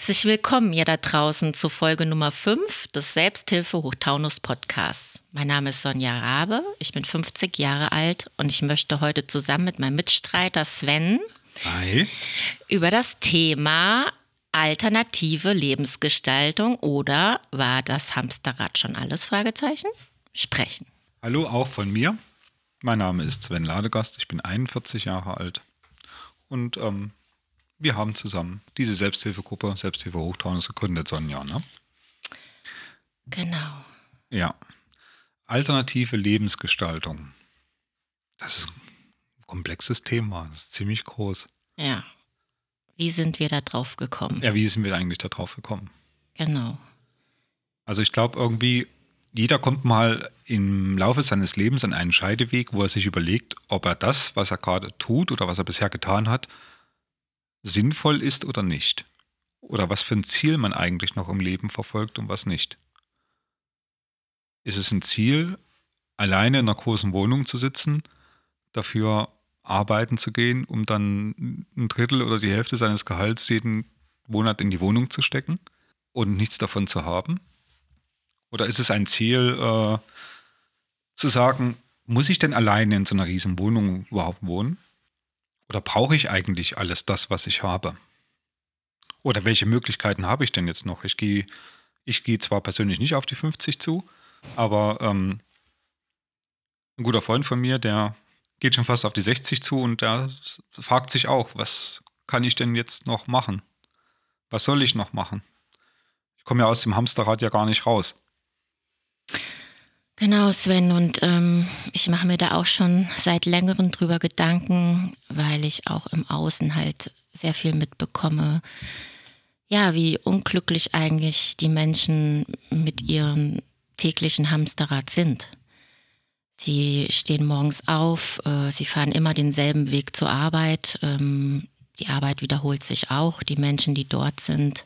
Herzlich willkommen ihr da draußen zu Folge Nummer 5 des Selbsthilfe Hochtaunus Podcasts. Mein Name ist Sonja Rabe, ich bin 50 Jahre alt und ich möchte heute zusammen mit meinem Mitstreiter Sven Hi. über das Thema alternative Lebensgestaltung oder war das Hamsterrad schon alles Fragezeichen sprechen. Hallo auch von mir. Mein Name ist Sven Ladegast, ich bin 41 Jahre alt und ähm, wir haben zusammen diese Selbsthilfegruppe, Selbsthilfe Hochtaunus gegründet, Sonja, ne? Genau. Ja. Alternative Lebensgestaltung. Das ist ein komplexes Thema, das ist ziemlich groß. Ja. Wie sind wir da drauf gekommen? Ja, wie sind wir eigentlich da drauf gekommen? Genau. Also ich glaube irgendwie, jeder kommt mal im Laufe seines Lebens an einen Scheideweg, wo er sich überlegt, ob er das, was er gerade tut oder was er bisher getan hat, sinnvoll ist oder nicht. Oder was für ein Ziel man eigentlich noch im Leben verfolgt und was nicht. Ist es ein Ziel, alleine in einer großen Wohnung zu sitzen, dafür arbeiten zu gehen, um dann ein Drittel oder die Hälfte seines Gehalts jeden Monat in die Wohnung zu stecken und nichts davon zu haben? Oder ist es ein Ziel, äh, zu sagen, muss ich denn alleine in so einer riesen Wohnung überhaupt wohnen? Oder brauche ich eigentlich alles das, was ich habe? Oder welche Möglichkeiten habe ich denn jetzt noch? Ich gehe ich gehe zwar persönlich nicht auf die 50 zu, aber ähm, ein guter Freund von mir, der geht schon fast auf die 60 zu und der fragt sich auch, was kann ich denn jetzt noch machen? Was soll ich noch machen? Ich komme ja aus dem Hamsterrad ja gar nicht raus. Genau, Sven. Und ähm, ich mache mir da auch schon seit längerem drüber Gedanken, weil ich auch im Außen halt sehr viel mitbekomme. Ja, wie unglücklich eigentlich die Menschen mit ihrem täglichen Hamsterrad sind. Sie stehen morgens auf, äh, sie fahren immer denselben Weg zur Arbeit. Ähm, die Arbeit wiederholt sich auch. Die Menschen, die dort sind,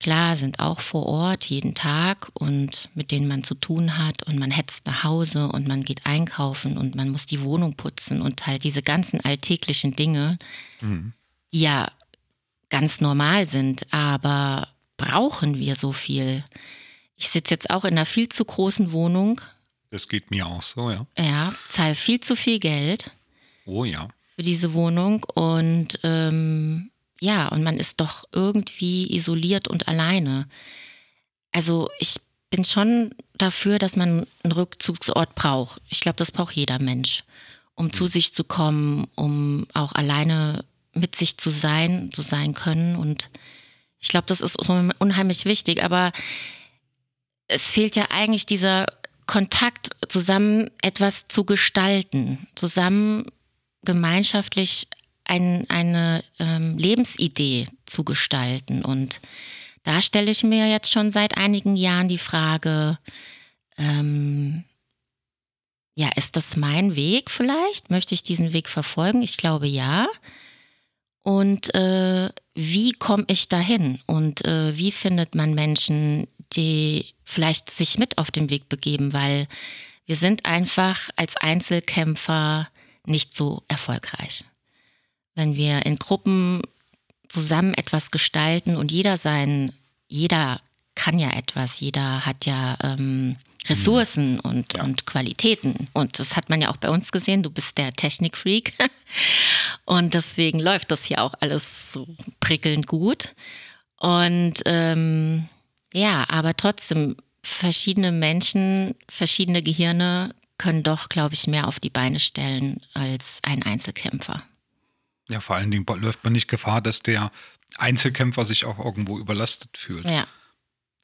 klar, sind auch vor Ort jeden Tag und mit denen man zu tun hat und man hetzt nach Hause und man geht einkaufen und man muss die Wohnung putzen und halt diese ganzen alltäglichen Dinge, mhm. die ja ganz normal sind, aber brauchen wir so viel? Ich sitze jetzt auch in einer viel zu großen Wohnung. Das geht mir auch so, ja. Ja, zahle viel zu viel Geld. Oh ja. Für diese Wohnung und ähm, ja, und man ist doch irgendwie isoliert und alleine. Also ich bin schon dafür, dass man einen Rückzugsort braucht. Ich glaube, das braucht jeder Mensch, um zu mhm. sich zu kommen, um auch alleine mit sich zu sein, zu sein können. Und ich glaube, das ist unheimlich wichtig. Aber es fehlt ja eigentlich dieser Kontakt, zusammen etwas zu gestalten, zusammen gemeinschaftlich ein, eine ähm, Lebensidee zu gestalten. Und da stelle ich mir jetzt schon seit einigen Jahren die Frage, ähm, ja, ist das mein Weg vielleicht? Möchte ich diesen Weg verfolgen? Ich glaube ja. Und äh, wie komme ich dahin? Und äh, wie findet man Menschen, die vielleicht sich mit auf den Weg begeben? Weil wir sind einfach als Einzelkämpfer nicht so erfolgreich wenn wir in Gruppen zusammen etwas gestalten und jeder sein, jeder kann ja etwas, jeder hat ja ähm, Ressourcen mhm. und, ja. und Qualitäten. Und das hat man ja auch bei uns gesehen. Du bist der Technikfreak. und deswegen läuft das hier auch alles so prickelnd gut. Und ähm, ja, aber trotzdem, verschiedene Menschen, verschiedene Gehirne können doch, glaube ich, mehr auf die Beine stellen als ein Einzelkämpfer. Ja, vor allen Dingen läuft man nicht Gefahr, dass der Einzelkämpfer sich auch irgendwo überlastet fühlt. Ja.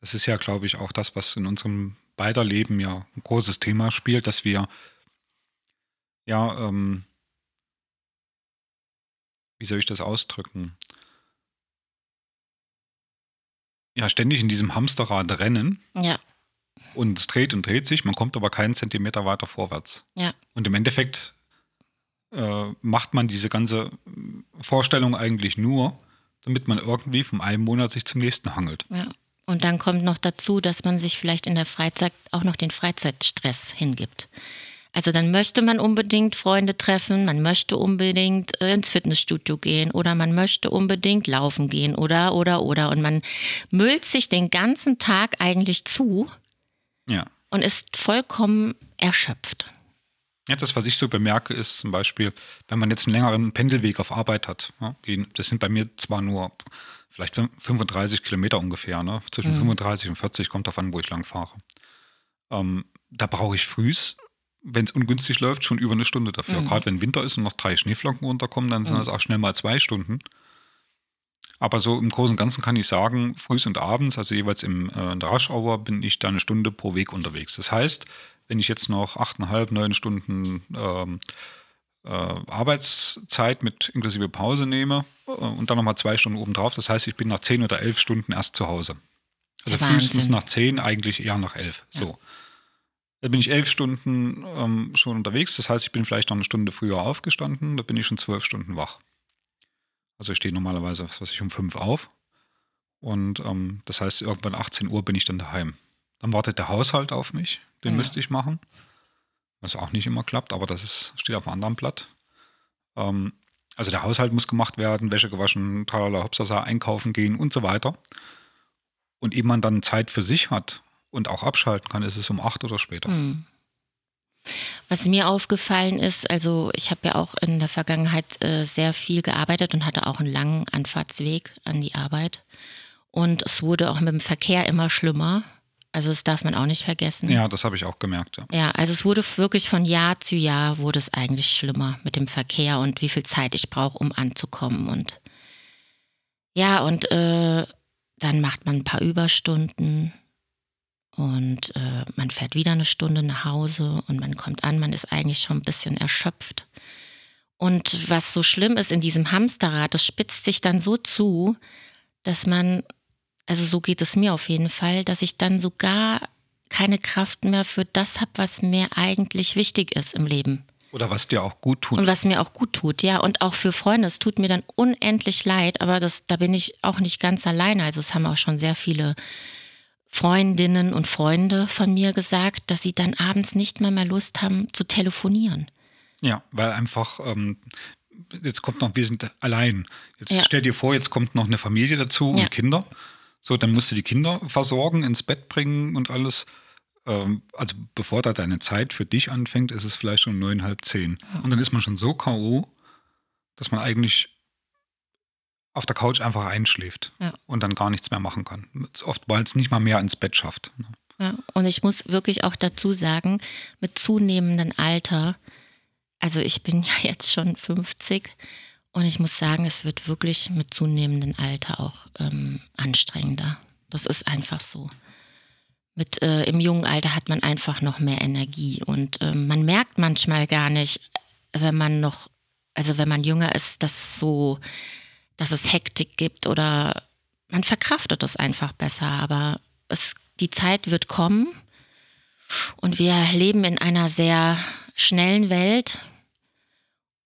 Das ist ja, glaube ich, auch das, was in unserem beider Leben ja ein großes Thema spielt, dass wir ja, ähm, wie soll ich das ausdrücken? Ja, ständig in diesem Hamsterrad rennen. Ja. Und es dreht und dreht sich, man kommt aber keinen Zentimeter weiter vorwärts. Ja. Und im Endeffekt äh, macht man diese ganze Vorstellung eigentlich nur, damit man irgendwie vom einen Monat sich zum nächsten hangelt. Ja. Und dann kommt noch dazu, dass man sich vielleicht in der Freizeit auch noch den Freizeitstress hingibt. Also dann möchte man unbedingt Freunde treffen, man möchte unbedingt äh, ins Fitnessstudio gehen oder man möchte unbedingt laufen gehen oder oder oder und man müllt sich den ganzen Tag eigentlich zu Ja. und ist vollkommen erschöpft. Ja, das, was ich so bemerke, ist zum Beispiel, wenn man jetzt einen längeren Pendelweg auf Arbeit hat. Ja, das sind bei mir zwar nur vielleicht 35 Kilometer ungefähr, ne? zwischen 35 und 40 kommt davon, wo ich lang fahre. Ähm, da brauche ich frühs, wenn es ungünstig läuft, schon über eine Stunde dafür. Gerade wenn Winter ist und noch drei Schneeflocken runterkommen, dann sind das auch schnell mal zwei Stunden. Aber so im Großen und Ganzen kann ich sagen, frühs und abends, also jeweils im, äh, in der Rush Hour, bin ich da eine Stunde pro Weg unterwegs. Das heißt, wenn ich jetzt noch achteinhalb, neun Stunden ähm, äh, Arbeitszeit mit inklusive Pause nehme äh, und dann nochmal zwei Stunden obendrauf, das heißt, ich bin nach zehn oder elf Stunden erst zu Hause. Also Wahnsinn. frühestens nach zehn, eigentlich eher nach elf. So. Da bin ich elf Stunden ähm, schon unterwegs, das heißt, ich bin vielleicht noch eine Stunde früher aufgestanden, da bin ich schon zwölf Stunden wach. Also ich stehe normalerweise, was weiß ich, um fünf auf. Und ähm, das heißt, irgendwann 18 Uhr bin ich dann daheim. Dann wartet der Haushalt auf mich, den Ja. müsste ich machen. Was auch nicht immer klappt, aber das ist, steht auf einem anderen Blatt. Ähm, also der Haushalt muss gemacht werden, Wäsche gewaschen, tralala, hopsasa, einkaufen gehen und so weiter. Und ehe man dann Zeit für sich hat und auch abschalten kann, ist es um acht oder später. Hm. Was mir aufgefallen ist, also ich habe ja auch in der Vergangenheit äh, sehr viel gearbeitet und hatte auch einen langen Anfahrtsweg an die Arbeit. Und es wurde auch mit dem Verkehr immer schlimmer. Also das darf man auch nicht vergessen. Ja, das habe ich auch gemerkt. Ja. Ja, also es wurde wirklich von Jahr zu Jahr wurde es eigentlich schlimmer mit dem Verkehr und wie viel Zeit ich brauche, um anzukommen. Und ja, und äh, dann macht man ein paar Überstunden und äh, man fährt wieder eine Stunde nach Hause und man kommt an, man ist eigentlich schon ein bisschen erschöpft. Und was so schlimm ist in diesem Hamsterrad, das spitzt sich dann so zu, dass man, also so geht es mir auf jeden Fall, dass ich dann sogar keine Kraft mehr für das habe, was mir eigentlich wichtig ist im Leben. Oder was dir auch gut tut. Und was mir auch gut tut, ja. Und auch für Freunde. Es tut mir dann unendlich leid, aber das, da bin ich auch nicht ganz alleine. Also es haben auch schon sehr viele Freundinnen und Freunde von mir gesagt, dass sie dann abends nicht mal mehr Lust haben zu telefonieren. Ja, weil einfach, ähm, jetzt kommt noch, wir sind allein. Jetzt Ja. stell dir vor, jetzt kommt noch eine Familie dazu Ja. und Kinder. So, dann musst du die Kinder versorgen, ins Bett bringen und alles. Ähm, also bevor da deine Zeit für dich anfängt, ist es vielleicht schon neun, halb zehn. Und dann ist man schon so K.O., dass man eigentlich auf der Couch einfach einschläft Ja. und dann gar nichts mehr machen kann. Oftmals nicht mal mehr ins Bett schafft. Ja, und ich muss wirklich auch dazu sagen, mit zunehmendem Alter, also ich bin ja jetzt schon 50 und ich muss sagen, es wird wirklich mit zunehmendem Alter auch ähm, anstrengender. Das ist einfach so. Mit äh, im jungen Alter hat man einfach noch mehr Energie und ähm, man merkt manchmal gar nicht, wenn man noch, also wenn man jünger ist, dass so, dass es Hektik gibt oder man verkraftet es einfach besser. Aber es, die Zeit wird kommen und wir leben in einer sehr schnellen Welt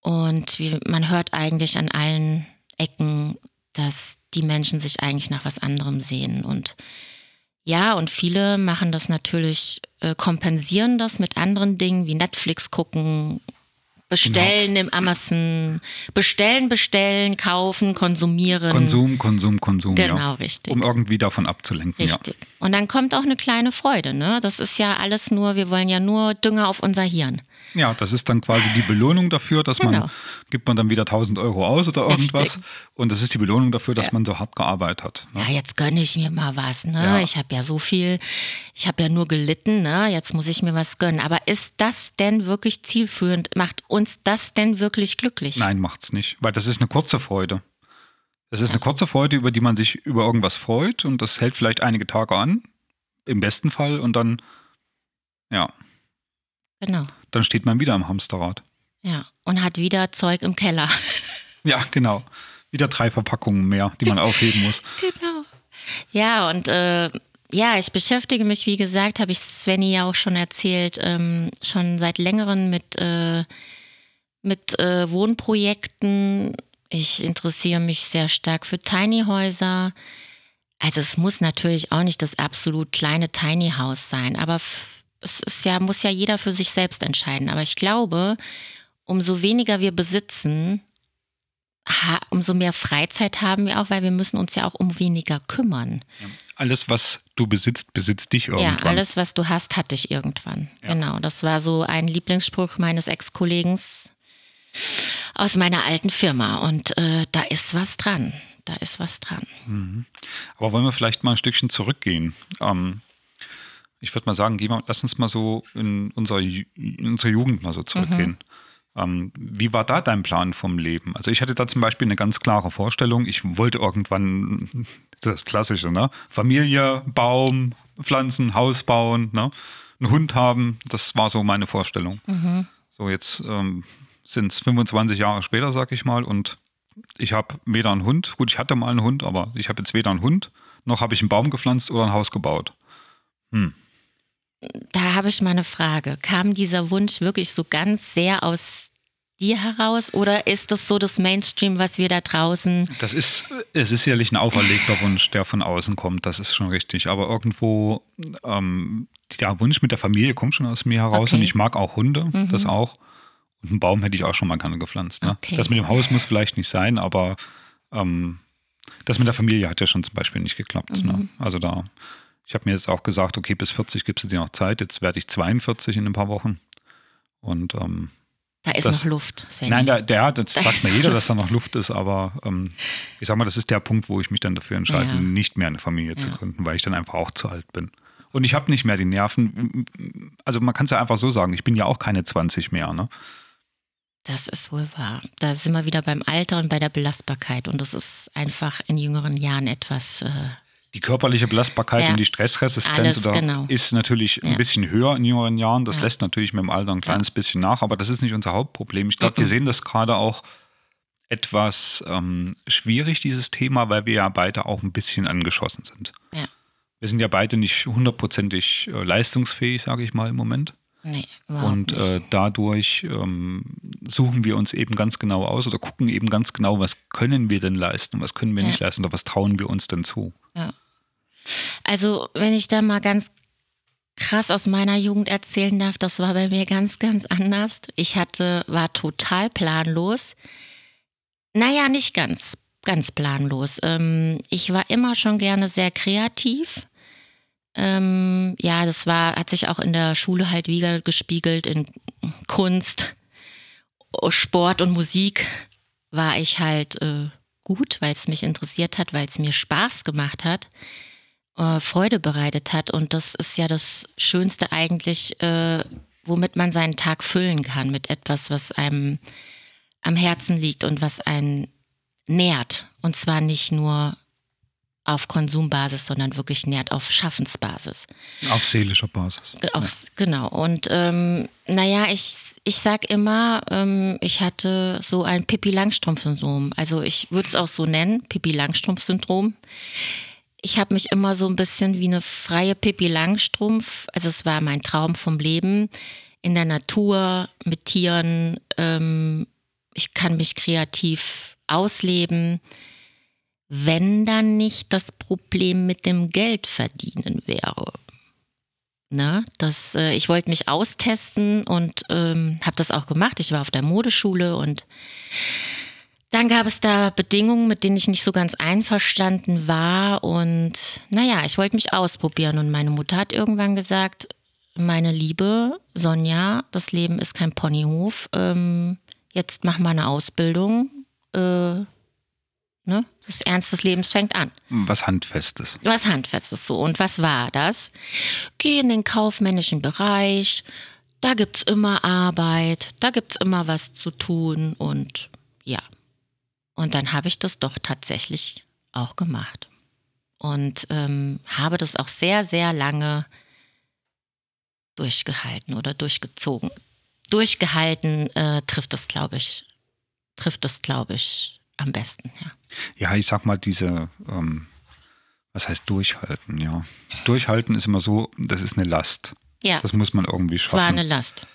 und wie, man hört eigentlich an allen Ecken, dass die Menschen sich eigentlich nach was anderem sehen und ja, und viele machen das natürlich, äh, kompensieren das mit anderen Dingen wie Netflix gucken, bestellen im Amazon, bestellen, bestellen, kaufen, konsumieren. Konsum, Konsum, Konsum. Genau, ja. richtig. Um irgendwie davon abzulenken. Ja. Richtig. Und dann kommt auch eine kleine Freude, ne? Das ist ja alles nur, wir wollen ja nur Dünger auf unser Hirn. Ja, das ist dann quasi die Belohnung dafür, dass man, Genau. gibt man dann wieder 1000 Euro aus oder irgendwas. Richtig. Und das ist die Belohnung dafür, dass Ja. man so hart gearbeitet hat. Ne? Ja, jetzt gönne ich mir mal was, ne? Ja. Ich habe ja so viel, ich habe ja nur gelitten, ne? Jetzt muss ich mir was gönnen. Aber ist das denn wirklich zielführend? Macht uns das denn wirklich glücklich? Nein, macht's nicht, weil das ist eine kurze Freude. Das ist eine kurze Freude, über die man sich über irgendwas freut und das hält vielleicht einige Tage an, im besten Fall, und dann, ja, Genau. dann steht man wieder im Hamsterrad. Ja. Und hat wieder Zeug im Keller. Ja, genau. Wieder drei Verpackungen mehr, die man aufheben muss. Genau. Ja, und äh, ja, ich beschäftige mich, wie gesagt, habe ich Svenny ja auch schon erzählt, ähm, schon seit längerem mit, äh, mit äh, Wohnprojekten. Ich interessiere mich sehr stark für Tiny Häuser. Also es muss natürlich auch nicht das absolut kleine Tiny House sein, aber es ist ja, muss ja jeder für sich selbst entscheiden. Aber ich glaube, umso weniger wir besitzen, umso mehr Freizeit haben wir auch, weil wir müssen uns ja auch um weniger kümmern. Alles, was du besitzt, besitzt dich irgendwann. Ja, alles, was du hast, hat dich irgendwann. Ja. Genau, das war so ein Lieblingsspruch meines Ex-Kollegen aus meiner alten Firma. Und äh, da ist was dran. Da ist was dran. Mhm. Aber wollen wir vielleicht mal ein Stückchen zurückgehen? Ähm, ich würde mal sagen, geh mal, lass uns mal so in, unser, in unsere Jugend mal so zurückgehen. Mhm. Ähm, wie war da dein Plan vom Leben? Also ich hatte da zum Beispiel eine ganz klare Vorstellung. Ich wollte irgendwann, das ist das Klassische, ne? Familie, Baum, Pflanzen, Haus bauen, ne? einen Hund haben. Das war so meine Vorstellung. Mhm. So jetzt ähm, sind es 25 Jahre später, sag ich mal, und ich habe weder einen Hund, gut, ich hatte mal einen Hund, aber ich habe jetzt weder einen Hund, noch habe ich einen Baum gepflanzt oder ein Haus gebaut. Hm. Da habe ich mal eine Frage. Kam dieser Wunsch wirklich so ganz sehr aus dir heraus oder ist das so das Mainstream, was wir da draußen? Das ist, es ist sicherlich ein auferlegter Wunsch, der von außen kommt, das ist schon richtig. Aber irgendwo, ähm, der Wunsch mit der Familie kommt schon aus mir heraus okay. und ich mag auch Hunde, mhm. das auch. Und einen Baum hätte ich auch schon mal gerne gepflanzt. Ne? Okay. Das mit dem Haus muss vielleicht nicht sein, aber ähm, das mit der Familie hat ja schon zum Beispiel nicht geklappt. Ne? Mhm. Ne? Also da, ich habe mir jetzt auch gesagt, okay, bis 40 gibt es dir noch Zeit. Jetzt werde ich 42 in ein paar Wochen. Und ähm, da ist das, noch Luft. Svenja. Nein, der, der das da sagt mir jeder, dass da noch Luft ist, aber ähm, ich sag mal, das ist der Punkt, wo ich mich dann dafür entscheide, ja. nicht mehr eine Familie ja. zu gründen, weil ich dann einfach auch zu alt bin. Und ich habe nicht mehr die Nerven. Also man kann es ja einfach so sagen, ich bin ja auch keine 20 mehr. Ne? Das ist wohl wahr. Da sind wir wieder beim Alter und bei der Belastbarkeit. Und das ist einfach in jüngeren Jahren etwas äh, die körperliche Belastbarkeit ja. und die Stressresistenz genau. ist natürlich ja. ein bisschen höher in jüngeren Jahren. Das ja. lässt natürlich mit dem Alter ein kleines bisschen nach, aber das ist nicht unser Hauptproblem. Ich glaube, wir sehen das gerade auch etwas ähm, schwierig, dieses Thema, weil wir ja beide auch ein bisschen angeschossen sind. Wir sind ja beide nicht hundertprozentig äh, leistungsfähig, sage ich mal im Moment. Nee, und äh, dadurch ähm, suchen wir uns eben ganz genau aus oder gucken eben ganz genau, was können wir denn leisten, was können wir ja. nicht leisten oder was trauen wir uns denn zu. Ja. Also, wenn ich da mal ganz krass aus meiner Jugend erzählen darf, das war bei mir ganz, ganz anders. Ich hatte, war total planlos. Naja, nicht ganz, ganz planlos. Ähm, ich war immer schon gerne sehr kreativ. Ähm, ja, das war, hat sich auch in der Schule halt wieder gespiegelt in Kunst, Sport und Musik war ich halt äh, gut, weil es mich interessiert hat, weil es mir Spaß gemacht hat, äh, Freude bereitet hat. Und das ist ja das Schönste eigentlich, äh, womit man seinen Tag füllen kann, mit etwas, was einem am Herzen liegt und was einen nährt. Und zwar nicht nur auf Konsumbasis, sondern wirklich nährt auf Schaffensbasis. Auf seelischer Basis. Auf, ja. Genau. Und ähm, naja, ich, ich sag immer, ähm, ich hatte so ein Pippi Langstrumpf-Syndrom. Also ich würde es auch so nennen, Pippi Langstrumpf-Syndrom. Ich habe mich immer so ein bisschen wie eine freie Pippi Langstrumpf, also es war mein Traum vom Leben, in der Natur, mit Tieren. Ähm, ich kann mich kreativ ausleben wenn dann nicht das Problem mit dem Geldverdienen wäre. Ne, das, äh, ich wollte mich austesten und ähm, habe das auch gemacht. Ich war auf der Modeschule und dann gab es da Bedingungen, mit denen ich nicht so ganz einverstanden war. Und naja, ich wollte mich ausprobieren. Und meine Mutter hat irgendwann gesagt, meine liebe Sonja, das Leben ist kein Ponyhof. Ähm, jetzt mach mal eine Ausbildung. Äh, Ne? Das Ernst des Lebens fängt an. Was Handfestes. Was Handfestes so. Und was war das? Geh in den kaufmännischen Bereich. Da gibt es immer Arbeit. Da gibt es immer was zu tun. Und ja. Und dann habe ich das doch tatsächlich auch gemacht. Und ähm, habe das auch sehr, sehr lange durchgehalten oder durchgezogen. Durchgehalten äh, trifft das, glaube ich, trifft das, glaube ich, am besten, ja. Ja, ich sag mal, diese, ähm, was heißt durchhalten, ja. Durchhalten ist immer so, das ist eine Last. Ja. Das muss man irgendwie Es schaffen. war eine Last.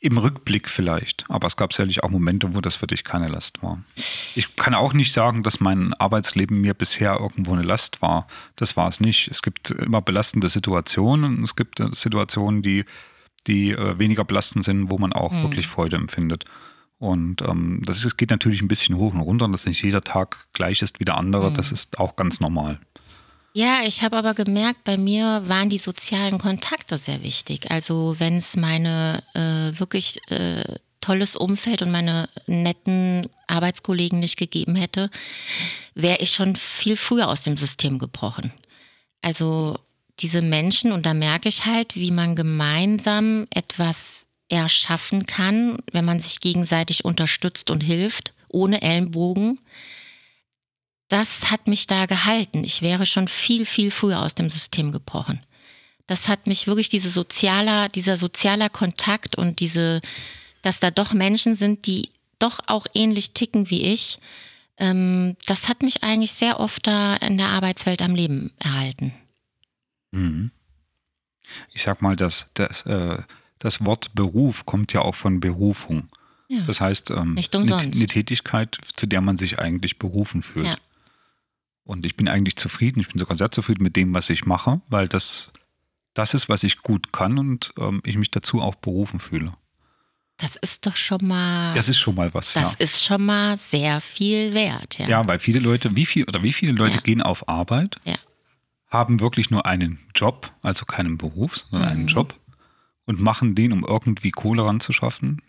Im Rückblick vielleicht, aber es gab sicherlich auch Momente, wo das für dich keine Last war. Ich kann auch nicht sagen, dass mein Arbeitsleben mir bisher irgendwo eine Last war. Das war es nicht. Es gibt immer belastende Situationen und es gibt äh, Situationen, die, die äh, weniger belastend sind, wo man auch wirklich Freude empfindet. Und ähm, das ist, geht natürlich ein bisschen hoch und runter, dass nicht jeder Tag gleich ist wie der andere. Das ist auch ganz normal. Ja, ich habe aber gemerkt, bei mir waren die sozialen Kontakte sehr wichtig. Also wenn es meine äh, wirklich äh, tolles Umfeld und meine netten Arbeitskollegen nicht gegeben hätte, wäre ich schon viel früher aus dem System gebrochen. Also diese Menschen, und da merke ich halt, wie man gemeinsam etwas erschaffen kann, wenn man sich gegenseitig unterstützt und hilft, ohne Ellenbogen das hat mich da gehalten. Ich wäre schon viel, viel früher aus dem System gebrochen. Das hat mich wirklich diese sozialer, dieser sozialer Kontakt und diese, dass da doch Menschen sind, die doch auch ähnlich ticken wie ich, ähm, das hat mich eigentlich sehr oft da in der Arbeitswelt am Leben erhalten. Mhm. Ich sag mal, das, das, äh, das Wort Beruf kommt ja auch von Berufung. Ja. Das heißt, ähm, eine, eine Tätigkeit, zu der man sich eigentlich berufen fühlt. Ja. Und ich bin eigentlich zufrieden, ich bin sogar sehr zufrieden mit dem, was ich mache, weil das das ist, was ich gut kann und ähm, ich mich dazu auch berufen fühle. Das ist doch schon mal, Das ist schon mal was, das ja. ist schon mal sehr viel wert. Ja. Ja, weil viele Leute, wie viel oder wie viele Leute Ja. gehen auf Arbeit, Ja. haben wirklich nur einen Job, also keinen Beruf, sondern Mhm. einen Job und machen den, um irgendwie Kohle ranzuschaffen,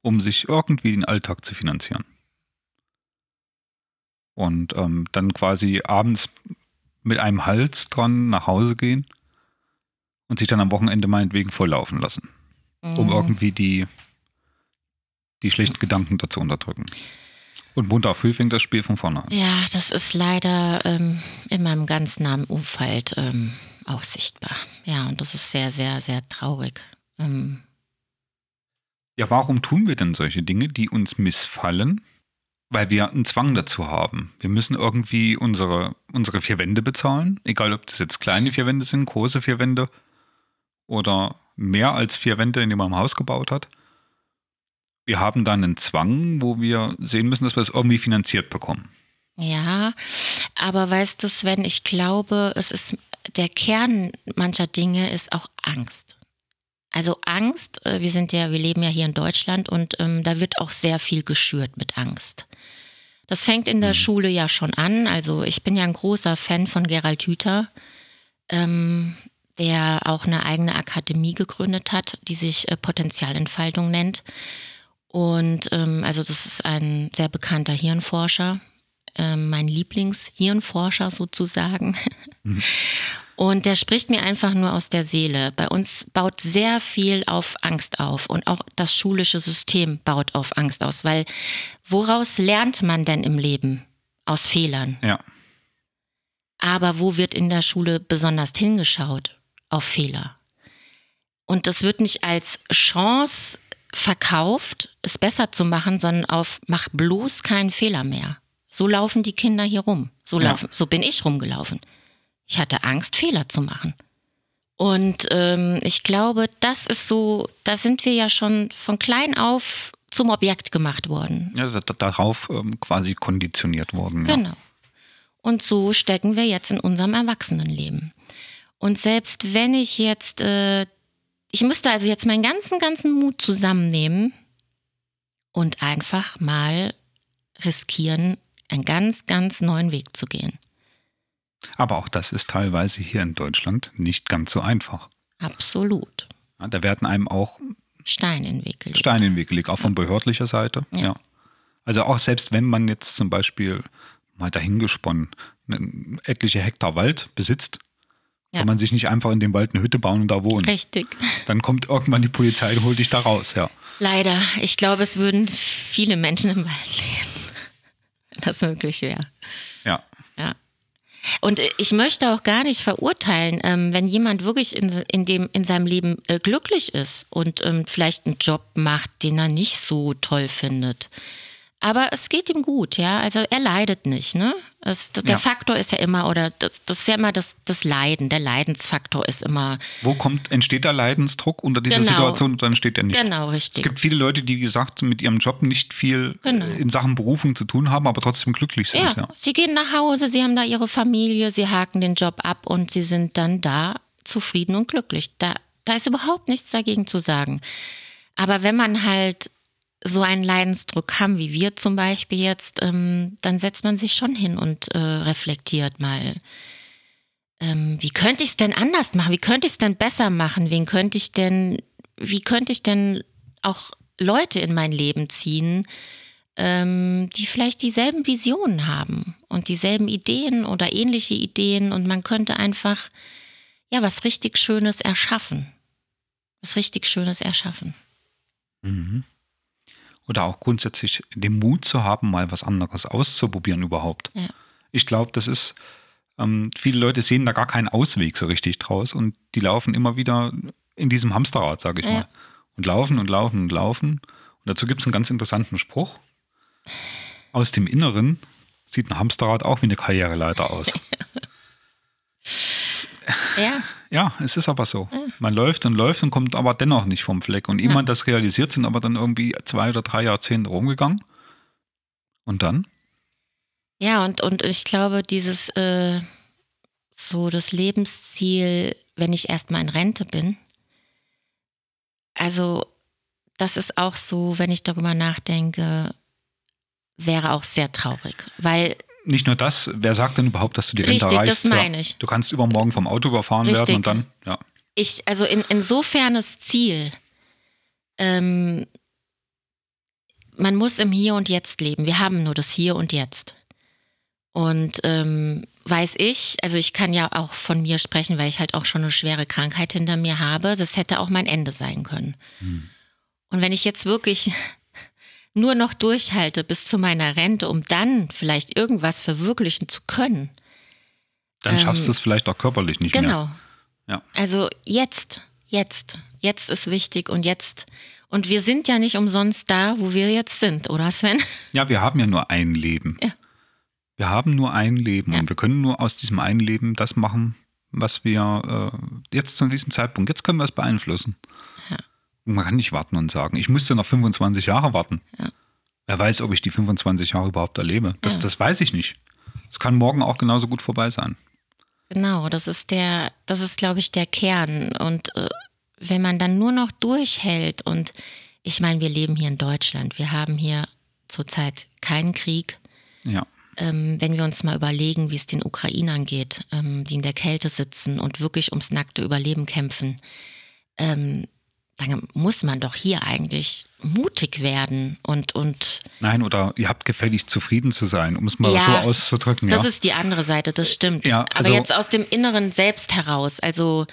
um sich irgendwie den Alltag zu finanzieren. Und ähm, dann quasi abends mit einem Hals dran nach Hause gehen und sich dann am Wochenende meinetwegen volllaufen lassen, um Mhm. irgendwie die, die schlechten Gedanken dazu unterdrücken. Und munter früh fängt das Spiel von vorne an. Ja, das ist leider ähm, in meinem ganz nahen Umfeld ähm, auch sichtbar. Ja, und das ist sehr, sehr, sehr traurig. Ähm, Ja, warum tun wir denn solche Dinge, die uns missfallen? Weil wir einen Zwang dazu haben. Wir müssen irgendwie unsere, unsere vier Wände bezahlen, egal ob das jetzt kleine vier Wände sind, große vier Wände oder mehr als vier Wände, in die man im Haus gebaut hat. Wir haben dann einen Zwang, wo wir sehen müssen, dass wir es irgendwie finanziert bekommen. ja, aber weißt du, Sven, ich glaube, es ist der Kern mancher Dinge ist auch Angst. Also Angst, äh, wir sind ja, wir leben ja hier in Deutschland und ähm, da wird auch sehr viel geschürt mit Angst. Das fängt in der Mhm. Schule ja schon an. Also ich bin ja ein großer Fan von Gerald Hüther, ähm, der auch eine eigene Akademie gegründet hat, die sich äh, Potenzialentfaltung nennt. Und ähm, also das ist ein sehr bekannter Hirnforscher, ähm, mein Lieblingshirnforscher sozusagen. Und der spricht mir einfach nur aus der Seele. Bei uns baut sehr viel auf Angst auf und auch das schulische System baut auf Angst aus, weil woraus lernt man denn im Leben? Aus Fehlern. Ja. Aber wo wird in der Schule besonders hingeschaut? Auf Fehler. Und das wird nicht als Chance verkauft, es besser zu machen, sondern auf mach bloß keinen Fehler mehr. So laufen die Kinder hier rum. So, Ja. laufen, so bin ich rumgelaufen. Ich hatte Angst, Fehler zu machen. Und ähm, ich glaube, das ist so, da sind wir ja schon von klein auf zum Objekt gemacht worden. ja da- da- darauf ähm, quasi konditioniert worden. Ja. Genau. Und so stecken wir jetzt in unserem Erwachsenenleben. Und selbst wenn ich jetzt, äh, ich müsste also jetzt meinen ganzen, ganzen Mut zusammennehmen und einfach mal riskieren, einen ganz, ganz neuen Weg zu gehen. Aber auch das ist teilweise hier in Deutschland nicht ganz so einfach. Absolut. Ja, da werden einem auch Stein in Weg gelegt. Steine in Weg gelegt, auch von behördlicher Seite. Ja. Ja. Also auch selbst wenn man jetzt zum Beispiel mal dahingesponnen ne- etliche Hektar Wald besitzt, Ja. kann man sich nicht einfach in dem Wald eine Hütte bauen und da wohnen. Richtig. Dann kommt irgendwann die Polizei und holt dich da raus, ja. Leider. Ich glaube, es würden viele Menschen im Wald leben, wenn das möglich wäre. Und äh, ich möchte auch gar nicht verurteilen, ähm, wenn jemand wirklich in, in, dem, in seinem Leben äh, glücklich ist und ähm, vielleicht einen Job macht, den er nicht so toll findet. Aber es geht ihm gut, ja. Also er leidet nicht, ne? Es, der ja. Faktor ist ja immer, oder das, das ist ja immer das, das Leiden. Der Leidensfaktor ist immer. Wo kommt, entsteht der Leidensdruck unter dieser genau. Situation und dann entsteht er nicht? Genau, richtig. Es gibt viele Leute, die, wie gesagt, mit ihrem Job nicht viel genau. in Sachen Berufung zu tun haben, aber trotzdem glücklich sind. Ja. ja, sie gehen nach Hause, sie haben da ihre Familie, sie haken den Job ab und sie sind dann da zufrieden und glücklich. Da, da ist überhaupt nichts dagegen zu sagen. Aber wenn man halt so einen Leidensdruck haben, wie wir zum Beispiel jetzt, ähm, dann setzt man sich schon hin und äh, reflektiert mal. Ähm, wie könnte ich es denn anders machen? Wie könnte ich es denn besser machen? Wen könnte ich denn, wie könnte ich denn auch Leute in mein Leben ziehen, ähm, die vielleicht dieselben Visionen haben und dieselben Ideen oder ähnliche Ideen und man könnte einfach ja was richtig Schönes erschaffen. Was richtig Schönes erschaffen. Mhm oder auch grundsätzlich den Mut zu haben, mal was anderes auszuprobieren überhaupt. Ja. Ich glaube, das ist, ähm, viele Leute sehen da gar keinen Ausweg so richtig draus und die laufen immer wieder in diesem Hamsterrad, sage ich ja. mal. Und laufen und laufen und laufen. Und dazu gibt es einen ganz interessanten Spruch. Aus dem Inneren sieht ein Hamsterrad auch wie eine Karriereleiter aus. Ja. Ja, es ist aber so. Man läuft und läuft und kommt aber dennoch nicht vom Fleck. Und jemand das realisiert, sind aber dann irgendwie zwei oder drei Jahrzehnte rumgegangen. Und dann? Ja, und, und ich glaube, dieses äh, so das Lebensziel, wenn ich erstmal in Rente bin, also das ist auch so, wenn ich darüber nachdenke, wäre auch sehr traurig, weil nicht nur das, wer sagt denn überhaupt, dass du die Rente Richtig, erreichst? das meine ich. Du kannst übermorgen vom Auto überfahren Richtig. werden und dann, ja. Ich, also in, insofern das Ziel, ähm, man muss im Hier und Jetzt leben. Wir haben nur das Hier und Jetzt. Und ähm, weiß ich, also ich kann ja auch von mir sprechen, weil ich halt auch schon eine schwere Krankheit hinter mir habe. Das hätte auch mein Ende sein können. Hm. Und wenn ich jetzt wirklich nur noch durchhalte bis zu meiner Rente, um dann vielleicht irgendwas verwirklichen zu können. Dann schaffst ähm, du es vielleicht auch körperlich nicht genau. mehr. Genau. Ja. Also jetzt, jetzt, jetzt ist wichtig und jetzt. Und wir sind ja nicht umsonst da, wo wir jetzt sind, oder Sven? Ja, wir haben ja nur ein Leben. Ja. Wir haben nur ein Leben ja. und wir können nur aus diesem einen Leben das machen, was wir äh, jetzt zu diesem Zeitpunkt, jetzt können wir es beeinflussen. Man kann nicht warten und sagen, ich müsste noch 25 Jahre warten. Ja. Wer weiß, ob ich die 25 Jahre überhaupt erlebe. Das, ja. das weiß ich nicht. Es kann morgen auch genauso gut vorbei sein. Genau, das ist der, das ist, glaube ich, der Kern. Und äh, wenn man dann nur noch durchhält und ich meine, wir leben hier in Deutschland, wir haben hier zurzeit keinen Krieg. Ja. Ähm, wenn wir uns mal überlegen, wie es den Ukrainern geht, ähm, die in der Kälte sitzen und wirklich ums nackte Überleben kämpfen, ähm, dann muss man doch hier eigentlich mutig werden und und Nein, oder ihr habt gefällig zufrieden zu sein, um es mal ja, so auszudrücken. Das ist die andere Seite, das stimmt. Ja, also, Aber jetzt aus dem Inneren selbst heraus, also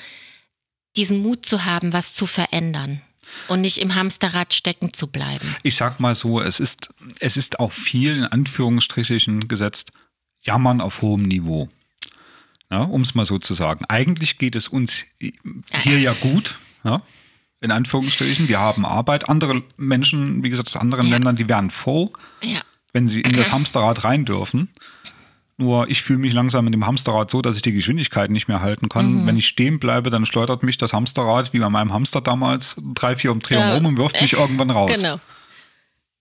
diesen Mut zu haben, was zu verändern und nicht im Hamsterrad stecken zu bleiben. Ich sag mal so, es ist, es ist auch viel in Anführungsstrichen gesetzt, jammern auf hohem Niveau. Ja, um es mal so zu sagen. Eigentlich geht es uns hier ja gut. Ja? In Anführungsstrichen. Wir haben Arbeit. Andere Menschen, wie gesagt, aus anderen ja. Ländern, die wären froh, ja. wenn sie in das Hamsterrad rein dürfen. Nur ich fühle mich langsam in dem Hamsterrad so, dass ich die Geschwindigkeit nicht mehr halten kann. Mhm. Wenn ich stehen bleibe, dann schleudert mich das Hamsterrad wie bei meinem Hamster damals drei, vier Umdrehungen ja. rum und wirft mich irgendwann raus. Genau.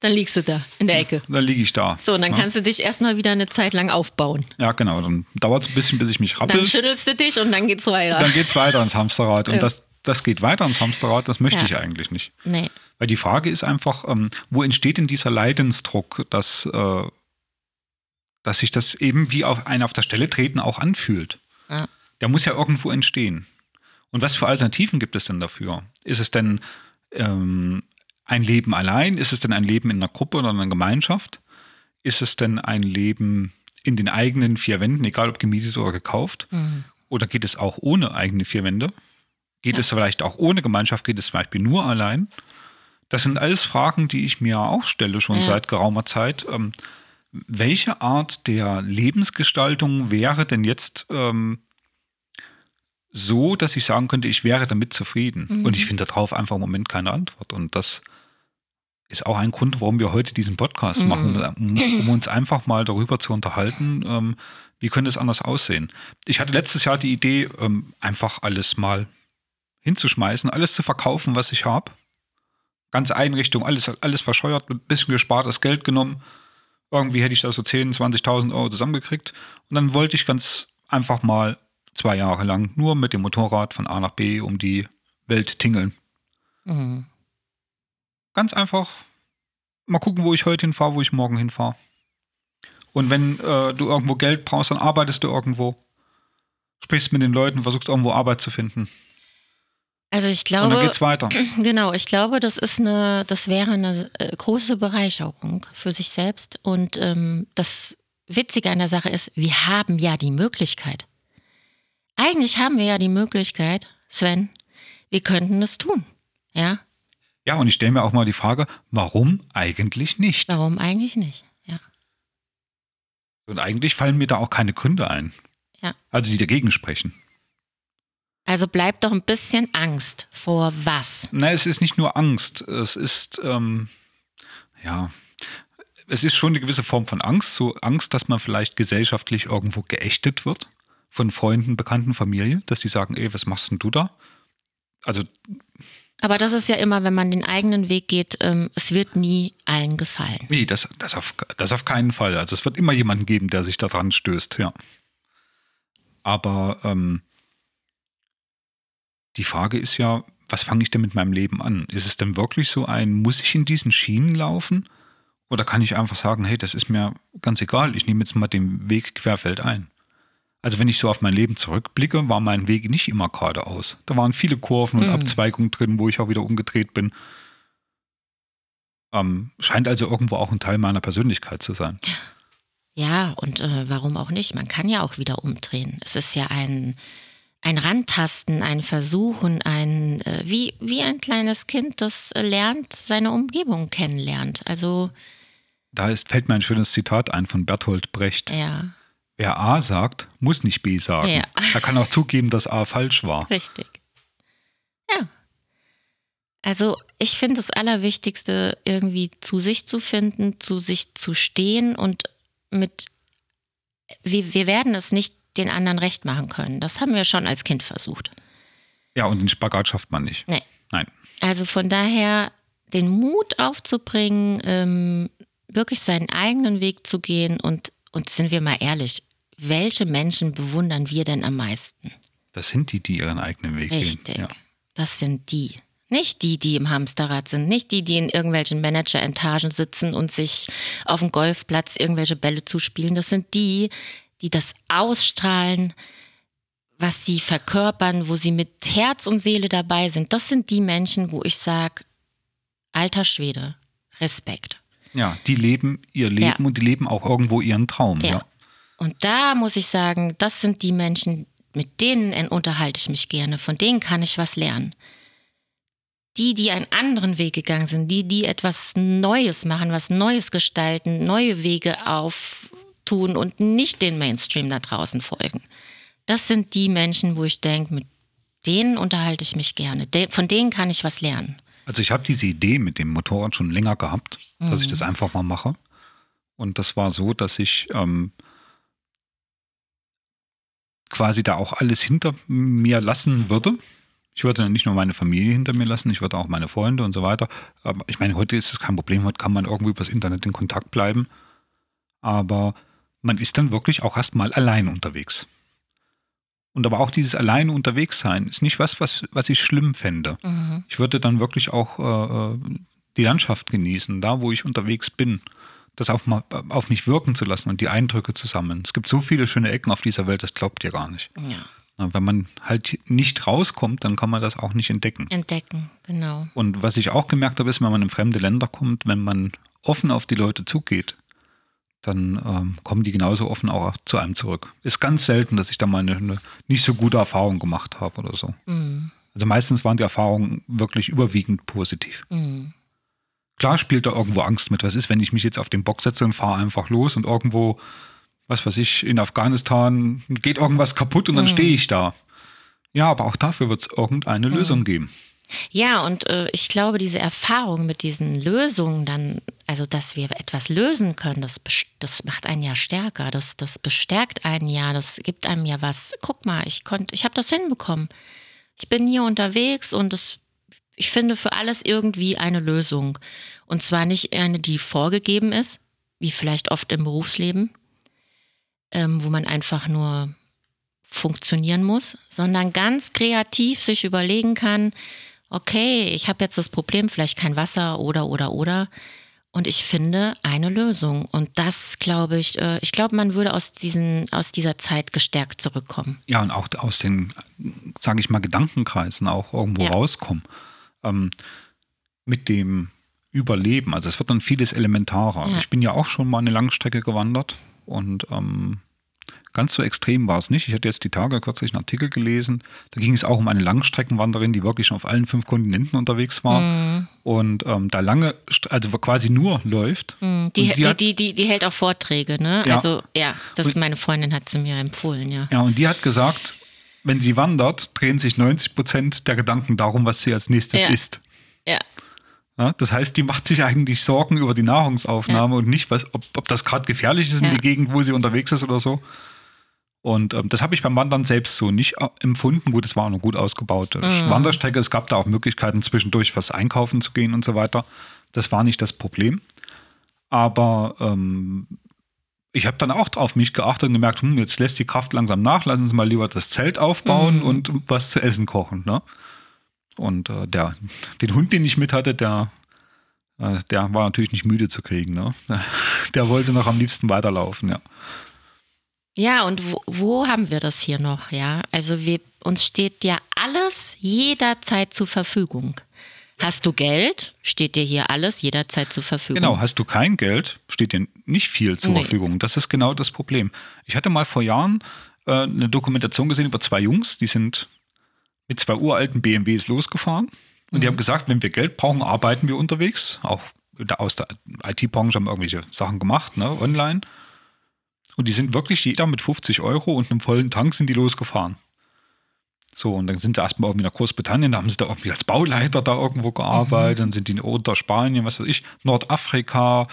Dann liegst du da in der Ecke. Dann liege ich da. So, und dann ja. kannst du dich erstmal wieder eine Zeit lang aufbauen. Ja, genau. Dann dauert es ein bisschen, bis ich mich rappel. Dann schüttelst du dich und dann geht's weiter. Dann geht's weiter ins Hamsterrad. Und das, das geht weiter ins Hamsterrad, das möchte ja. ich eigentlich nicht. Nee. Weil die Frage ist einfach, ähm, wo entsteht denn dieser Leidensdruck, dass, äh, dass sich das eben wie auf ein auf der Stelle treten auch anfühlt? Ja. Der muss ja irgendwo entstehen. Und was für Alternativen gibt es denn dafür? Ist es denn ähm, ein Leben allein? Ist es denn ein Leben in einer Gruppe oder in einer Gemeinschaft? Ist es denn ein Leben in den eigenen vier Wänden, egal ob gemietet oder gekauft? Mhm. Oder geht es auch ohne eigene vier Wände? Geht ja. es vielleicht auch ohne Gemeinschaft? Geht es zum Beispiel nur allein? Das sind alles Fragen, die ich mir auch stelle, schon ja. seit geraumer Zeit. Ähm, welche Art der Lebensgestaltung wäre denn jetzt ähm, so, dass ich sagen könnte, ich wäre damit zufrieden? Mhm. Und ich finde darauf einfach im Moment keine Antwort. Und das ist auch ein Grund, warum wir heute diesen Podcast mhm. machen, um, um, uns einfach mal darüber zu unterhalten, ähm, wie könnte es anders aussehen. Ich hatte letztes Jahr die Idee, ähm, einfach alles mal hinzuschmeißen, alles zu verkaufen, was ich habe. Ganze Einrichtung, alles, alles verscheuert, ein bisschen gespartes Geld genommen. Irgendwie hätte ich da so 10.000, 20.000 Euro zusammengekriegt. Und dann wollte ich ganz einfach mal zwei Jahre lang nur mit dem Motorrad von A nach B um die Welt tingeln. Mhm. Ganz einfach mal gucken, wo ich heute hinfahre, wo ich morgen hinfahre. Und wenn äh, du irgendwo Geld brauchst, dann arbeitest du irgendwo. Sprichst mit den Leuten, versuchst irgendwo Arbeit zu finden. Also ich glaube. Und dann geht's weiter. Genau, ich glaube, das ist eine, das wäre eine äh, große Bereicherung für sich selbst. Und ähm, das Witzige an der Sache ist, wir haben ja die Möglichkeit. Eigentlich haben wir ja die Möglichkeit, Sven, wir könnten es tun. Ja, ja, und ich stelle mir auch mal die Frage, warum eigentlich nicht? Warum eigentlich nicht? Ja. Und eigentlich fallen mir da auch keine Gründe ein. Ja. Also die dagegen sprechen. Also bleibt doch ein bisschen Angst vor was? Nein, es ist nicht nur Angst. Es ist, ähm, ja, es ist schon eine gewisse Form von Angst. So Angst, dass man vielleicht gesellschaftlich irgendwo geächtet wird von Freunden, Bekannten, Familie, dass die sagen, ey, was machst denn du da? Also aber das ist ja immer, wenn man den eigenen Weg geht, ähm, es wird nie allen gefallen. Nee, das, das, auf, das auf keinen Fall. Also es wird immer jemanden geben, der sich da dran stößt, ja. Aber ähm, die Frage ist ja, was fange ich denn mit meinem Leben an? Ist es denn wirklich so ein, muss ich in diesen Schienen laufen? Oder kann ich einfach sagen, hey, das ist mir ganz egal, ich nehme jetzt mal den Weg querfeldein? Also wenn ich so auf mein Leben zurückblicke, war mein Weg nicht immer geradeaus. Da waren viele Kurven und mhm. Abzweigungen drin, wo ich auch wieder umgedreht bin. Ähm, scheint also irgendwo auch ein Teil meiner Persönlichkeit zu sein. Ja, und äh, warum auch nicht? Man kann ja auch wieder umdrehen. Es ist ja ein, ein Rantasten, ein Versuchen, ein äh, wie, wie ein kleines Kind, das äh, lernt, seine Umgebung kennenlernt. Also da ist, fällt mir ein schönes Zitat ein von Bertolt Brecht. Ja. Wer A sagt, muss nicht B sagen. Ja. Er kann auch zugeben, dass A falsch war. Richtig. Ja. Also ich finde das Allerwichtigste, irgendwie zu sich zu finden, zu sich zu stehen und mit, wir, wir werden es nicht den anderen recht machen können. Das haben wir schon als Kind versucht. Ja, und den Spagat schafft man nicht. Nee. Nein. Also von daher den Mut aufzubringen, ähm, wirklich seinen eigenen Weg zu gehen und, und sind wir mal ehrlich, welche Menschen bewundern wir denn am meisten? Das sind die, die ihren eigenen Weg Richtig. gehen. Richtig. Ja. Das sind die. Nicht die, die im Hamsterrad sind, nicht die, die in irgendwelchen Manager-Entagen sitzen und sich auf dem Golfplatz irgendwelche Bälle zuspielen. Das sind die, die das ausstrahlen, was sie verkörpern, wo sie mit Herz und Seele dabei sind. Das sind die Menschen, wo ich sage, alter Schwede, Respekt. Ja, die leben ihr Leben ja. und die leben auch irgendwo ihren Traum. Ja. ja. Und da muss ich sagen, das sind die Menschen, mit denen unterhalte ich mich gerne, von denen kann ich was lernen. Die, die einen anderen Weg gegangen sind, die, die etwas Neues machen, was Neues gestalten, neue Wege auftun und nicht den Mainstream da draußen folgen. Das sind die Menschen, wo ich denke, mit denen unterhalte ich mich gerne. Von denen kann ich was lernen. Also ich habe diese Idee mit dem Motorrad schon länger gehabt, dass mhm. ich das einfach mal mache. Und das war so, dass ich ähm, quasi da auch alles hinter mir lassen würde. Ich würde dann nicht nur meine Familie hinter mir lassen, ich würde auch meine Freunde und so weiter. Aber ich meine, heute ist es kein Problem, heute kann man irgendwie übers Internet in Kontakt bleiben. Aber man ist dann wirklich auch erstmal allein unterwegs. Und aber auch dieses alleine unterwegs sein ist nicht was, was, was ich schlimm fände. Mhm. Ich würde dann wirklich auch äh, äh die Landschaft genießen, da wo ich unterwegs bin das auf, auf mich wirken zu lassen und die Eindrücke zu sammeln. Es gibt so viele schöne Ecken auf dieser Welt, das glaubt ihr gar nicht. Ja. Wenn man halt nicht rauskommt, dann kann man das auch nicht entdecken. Entdecken, genau. Und was ich auch gemerkt habe, ist, wenn man in fremde Länder kommt, wenn man offen auf die Leute zugeht, dann ähm, kommen die genauso offen auch zu einem zurück. Ist ganz selten, dass ich da mal eine, eine nicht so gute Erfahrung gemacht habe oder so. Mhm. Also meistens waren die Erfahrungen wirklich überwiegend positiv. Mhm. Klar spielt da irgendwo Angst mit. Was ist, wenn ich mich jetzt auf den Bock setze und fahre einfach los und irgendwo, was weiß ich, in Afghanistan geht irgendwas kaputt und dann mhm. stehe ich da. Ja, aber auch dafür wird es irgendeine mhm. Lösung geben. Ja, und äh, ich glaube, diese Erfahrung mit diesen Lösungen dann, also dass wir etwas lösen können, das, das macht einen ja stärker, das, das bestärkt einen ja, das gibt einem ja was. Guck mal, ich konnte, ich habe das hinbekommen. Ich bin hier unterwegs und es, ich finde für alles irgendwie eine Lösung. Und zwar nicht eine, die vorgegeben ist, wie vielleicht oft im Berufsleben, ähm, wo man einfach nur funktionieren muss, sondern ganz kreativ sich überlegen kann, okay, ich habe jetzt das Problem, vielleicht kein Wasser oder oder oder. Und ich finde eine Lösung. Und das glaube ich, äh, ich glaube, man würde aus, diesen, aus dieser Zeit gestärkt zurückkommen. Ja, und auch aus den, sage ich mal, Gedankenkreisen auch irgendwo ja. rauskommen. Ähm, mit dem Überleben. Also es wird dann vieles elementarer. Ja. Ich bin ja auch schon mal eine Langstrecke gewandert und ähm, Ganz so extrem war es nicht. Ich hatte jetzt die Tage kürzlich einen Artikel gelesen. Da ging es auch um eine Langstreckenwanderin, die wirklich schon auf allen fünf Kontinenten unterwegs war mm. und ähm, da lange, also quasi nur läuft. Mm. Die, die, hat, die, die, die, hält auch Vorträge, ne? Ja. Also ja, das ist meine Freundin hat sie mir empfohlen, ja. Ja, und die hat gesagt, wenn sie wandert, drehen sich 90 Prozent der Gedanken darum, was sie als nächstes ja. isst. Ja. Das heißt, die macht sich eigentlich Sorgen über die Nahrungsaufnahme ja. und nicht, was, ob, ob das gerade gefährlich ist in ja. die Gegend, wo sie unterwegs ist oder so. Und ähm, das habe ich beim Wandern selbst so nicht äh, empfunden. Gut, es war eine gut ausgebaute mhm. Wanderstrecke. Es gab da auch Möglichkeiten, zwischendurch was einkaufen zu gehen und so weiter. Das war nicht das Problem. Aber ähm, ich habe dann auch auf mich geachtet und gemerkt, hm, jetzt lässt die Kraft langsam nach, lassen Sie mal lieber das Zelt aufbauen mhm. und was zu essen kochen. Ne? Und äh, der, den Hund, den ich mit hatte, der, äh, der war natürlich nicht müde zu kriegen. Ne? Der wollte noch am liebsten weiterlaufen, ja. Ja, und wo, wo, haben wir das hier noch? Ja, also wir, uns steht ja alles jederzeit zur Verfügung. Hast du Geld, steht dir hier alles jederzeit zur Verfügung. Genau, hast du kein Geld, steht dir nicht viel zur nee. Verfügung. Das ist genau das Problem. Ich hatte mal vor Jahren äh, eine Dokumentation gesehen über zwei Jungs, die sind mit zwei uralten BMWs losgefahren. Und mhm. die haben gesagt, wenn wir Geld brauchen, arbeiten wir unterwegs. Auch aus der IT-Branche haben irgendwelche Sachen gemacht, ne, online. Und die sind wirklich jeder mit 50 Euro und einem vollen Tank sind die losgefahren. So, und dann sind sie erstmal irgendwie nach Großbritannien, da haben sie da irgendwie als Bauleiter da irgendwo gearbeitet, mhm. dann sind die unter Spanien, was weiß ich, Nordafrika,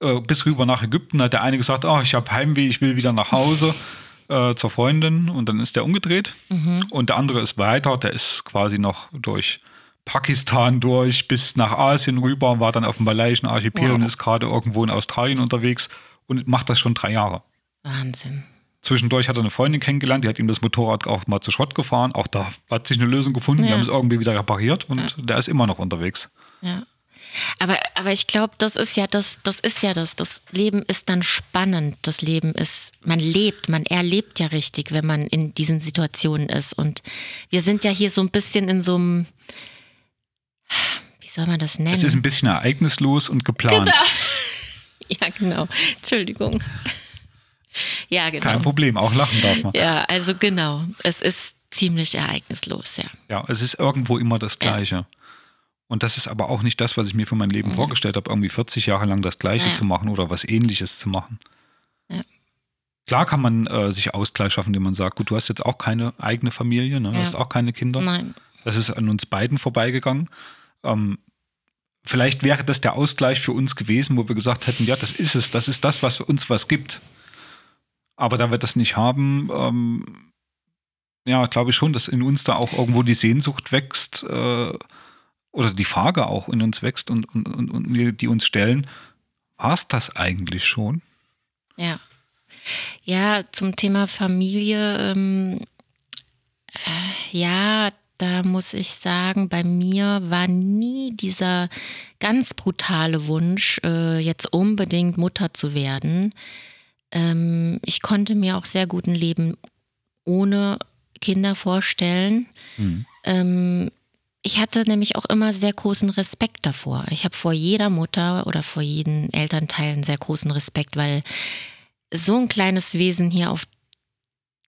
äh, bis rüber nach Ägypten. Hat der eine gesagt, oh, ich habe Heimweh, ich will wieder nach Hause äh, zur Freundin und dann ist der umgedreht. Mhm. Und der andere ist weiter, der ist quasi noch durch Pakistan durch bis nach Asien rüber, war dann auf dem malaiischen Archipel wow. und ist gerade irgendwo in Australien unterwegs und macht das schon drei Jahre. Wahnsinn. Zwischendurch hat er eine Freundin kennengelernt, die hat ihm das Motorrad auch mal zu Schrott gefahren. Auch da hat sich eine Lösung gefunden, ja. die haben es irgendwie wieder repariert und ja. der ist immer noch unterwegs. Ja. Aber, aber ich glaube, das ist ja das, das ist ja das. Das Leben ist dann spannend. Das Leben ist, man lebt, man erlebt ja richtig, wenn man in diesen Situationen ist. Und wir sind ja hier so ein bisschen in so einem, wie soll man das nennen? Es ist ein bisschen ereignislos und geplant. Genau. Ja, genau. Entschuldigung. Ja, genau. Kein Problem, auch lachen darf man. Ja, also genau. Es ist ziemlich ereignislos, ja. Ja, es ist irgendwo immer das Gleiche. Ja. Und das ist aber auch nicht das, was ich mir für mein Leben mhm. vorgestellt habe, irgendwie 40 Jahre lang das Gleiche ja. zu machen oder was Ähnliches zu machen. Ja. Klar kann man äh, sich Ausgleich schaffen, indem man sagt, gut, du hast jetzt auch keine eigene Familie, ne? du hast auch keine Kinder. Nein. Das ist an uns beiden vorbeigegangen. Ähm, vielleicht wäre das der Ausgleich für uns gewesen, wo wir gesagt hätten, ja, das ist es, das ist das, was uns was gibt. Aber da wir das nicht haben, ähm, ja, glaube ich schon, dass in uns da auch irgendwo die Sehnsucht wächst äh, oder die Frage auch in uns wächst und, und, und, und die uns stellen, war es das eigentlich schon? Ja. Ja, zum Thema Familie, ähm, äh, ja, da muss ich sagen, bei mir war nie dieser ganz brutale Wunsch, äh, jetzt unbedingt Mutter zu werden. Ähm, ich konnte mir auch sehr gut ein Leben ohne Kinder vorstellen. Mhm. Ähm, ich hatte nämlich auch immer sehr großen Respekt davor. Ich habe vor jeder Mutter oder vor jedem Elternteil einen sehr großen Respekt, weil so ein kleines Wesen hier auf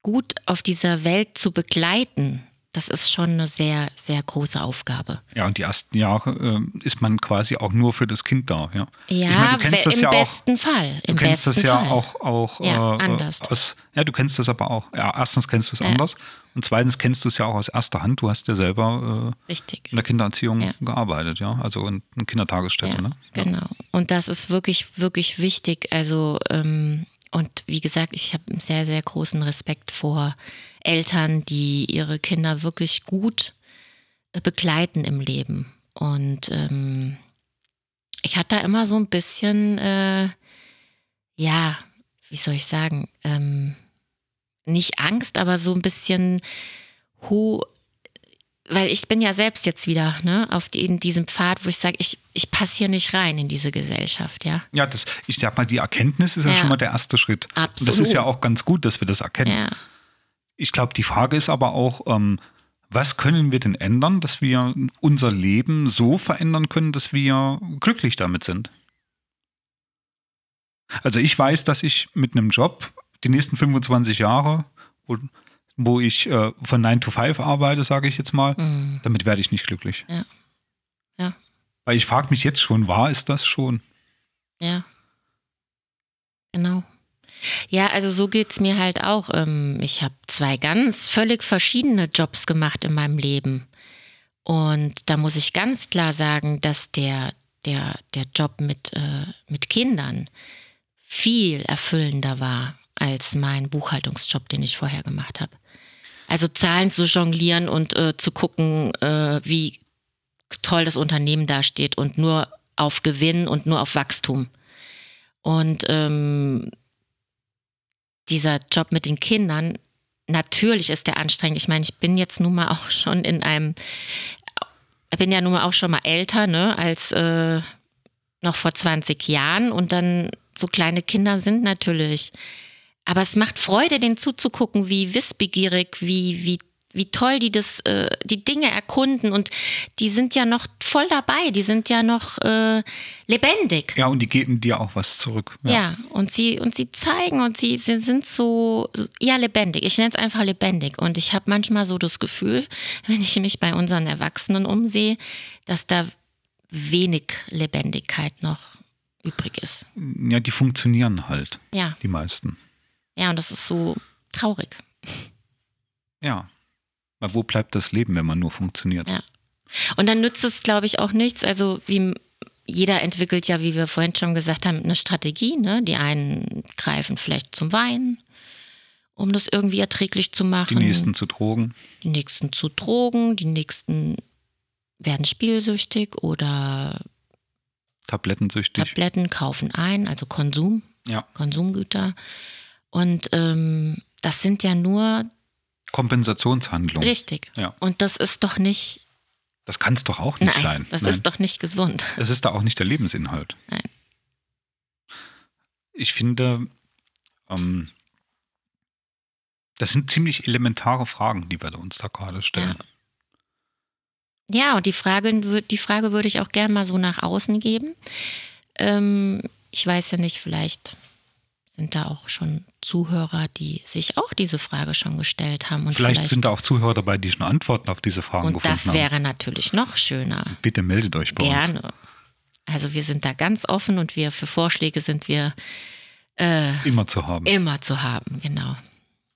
gut auf dieser Welt zu begleiten, das ist schon eine sehr, sehr große Aufgabe. Ja, und die ersten Jahre äh, ist man quasi auch nur für das Kind da. Ja, ja ich meine, du kennst das im ja besten auch, Fall. Im du kennst das ja Fall. auch, auch ja, äh, anders. Aus, ja, du kennst das aber auch. Ja, erstens kennst du es ja. anders und zweitens kennst du es ja auch aus erster Hand. Du hast ja selber äh, in der Kindererziehung ja. gearbeitet, ja, also in einer Kindertagesstätte. ne? Genau. Und das ist wirklich, wirklich wichtig. Also ähm, und wie gesagt, ich habe einen sehr, sehr großen Respekt vor Eltern, die ihre Kinder wirklich gut äh, begleiten im Leben. Und ähm, ich hatte da immer so ein bisschen, äh, ja, wie soll ich sagen, ähm, nicht Angst, aber so ein bisschen, hu, weil ich bin ja selbst jetzt wieder ne, auf die, in diesem Pfad, wo ich sage, ich, ich passe hier nicht rein in diese Gesellschaft, ja. Ja, das, ich sag mal, die Erkenntnis ist ja, ja schon mal der erste Schritt. Absolut. Und das ist ja auch ganz gut, dass wir das erkennen. Ja. Ich glaube, die Frage ist aber auch, ähm, was können wir denn ändern, dass wir unser Leben so verändern können, dass wir glücklich damit sind? Also ich weiß, dass ich mit einem Job die nächsten 25 Jahre, wo, wo ich äh, von 9 to 5 arbeite, sage ich jetzt mal, mhm. damit werde ich nicht glücklich. Ja. ja. Weil ich frage mich jetzt schon, war es das schon? Ja. Genau. Ja, also so geht es mir halt auch. Ähm, ich habe zwei ganz völlig verschiedene Jobs gemacht in meinem Leben. Und da muss ich ganz klar sagen, dass der, der, der Job mit, äh, mit Kindern viel erfüllender war als mein Buchhaltungsjob, den ich vorher gemacht habe. Also Zahlen zu jonglieren und äh, zu gucken, äh, wie toll das Unternehmen dasteht und nur auf Gewinn und nur auf Wachstum. Und ähm, dieser Job mit den Kindern, natürlich ist der anstrengend. Ich meine, ich bin jetzt nun mal auch schon in einem, bin ja nun mal auch schon mal älter, ne, als äh, noch vor 20 Jahren. Und dann so kleine Kinder sind natürlich. Aber es macht Freude, denen zuzugucken, wie wissbegierig, wie, wie wie toll die das, äh, die Dinge erkunden und die sind ja noch voll dabei, die sind ja noch äh, lebendig. Ja, und die geben dir auch was zurück. Ja, ja und sie und sie zeigen und sie, sie sind so ja lebendig. Ich nenne es einfach lebendig und ich habe manchmal so das Gefühl, wenn ich mich bei unseren Erwachsenen umsehe, dass da wenig Lebendigkeit noch übrig ist. Ja, die funktionieren halt. Ja. Die meisten. Ja, und das ist so traurig. Ja. Aber wo bleibt das Leben, wenn man nur funktioniert? Ja. Und dann nützt es, glaube ich, auch nichts. Also wie jeder entwickelt ja, wie wir vorhin schon gesagt haben, eine Strategie. Ne? Die einen greifen vielleicht zum Wein, um das irgendwie erträglich zu machen. Die nächsten zu Drogen. Die nächsten zu Drogen, die nächsten werden spielsüchtig oder Tablettensüchtig. Tabletten kaufen ein, also Konsum, ja. Konsumgüter. Und ähm, das sind ja nur Kompensationshandlung. Richtig. Ja. Und das ist doch nicht. Das kann es doch auch nicht Nein, sein. Das Nein. ist doch nicht gesund. Das ist da auch nicht der Lebensinhalt. Nein. Ich finde, ähm, das sind ziemlich elementare Fragen, die wir uns da gerade stellen. Ja. ja, und die Frage, die Frage würde ich auch gerne mal so nach außen geben. Ähm, ich weiß ja nicht, vielleicht sind da auch schon Zuhörer, die sich auch diese Frage schon gestellt haben. Und vielleicht, vielleicht sind da auch Zuhörer dabei, die schon Antworten auf diese Fragen gefunden haben. Und das wäre natürlich noch schöner. Bitte meldet euch bei Gerne. uns. Gerne. Also wir sind da ganz offen und wir für Vorschläge sind wir äh, immer zu haben. Immer zu haben, genau.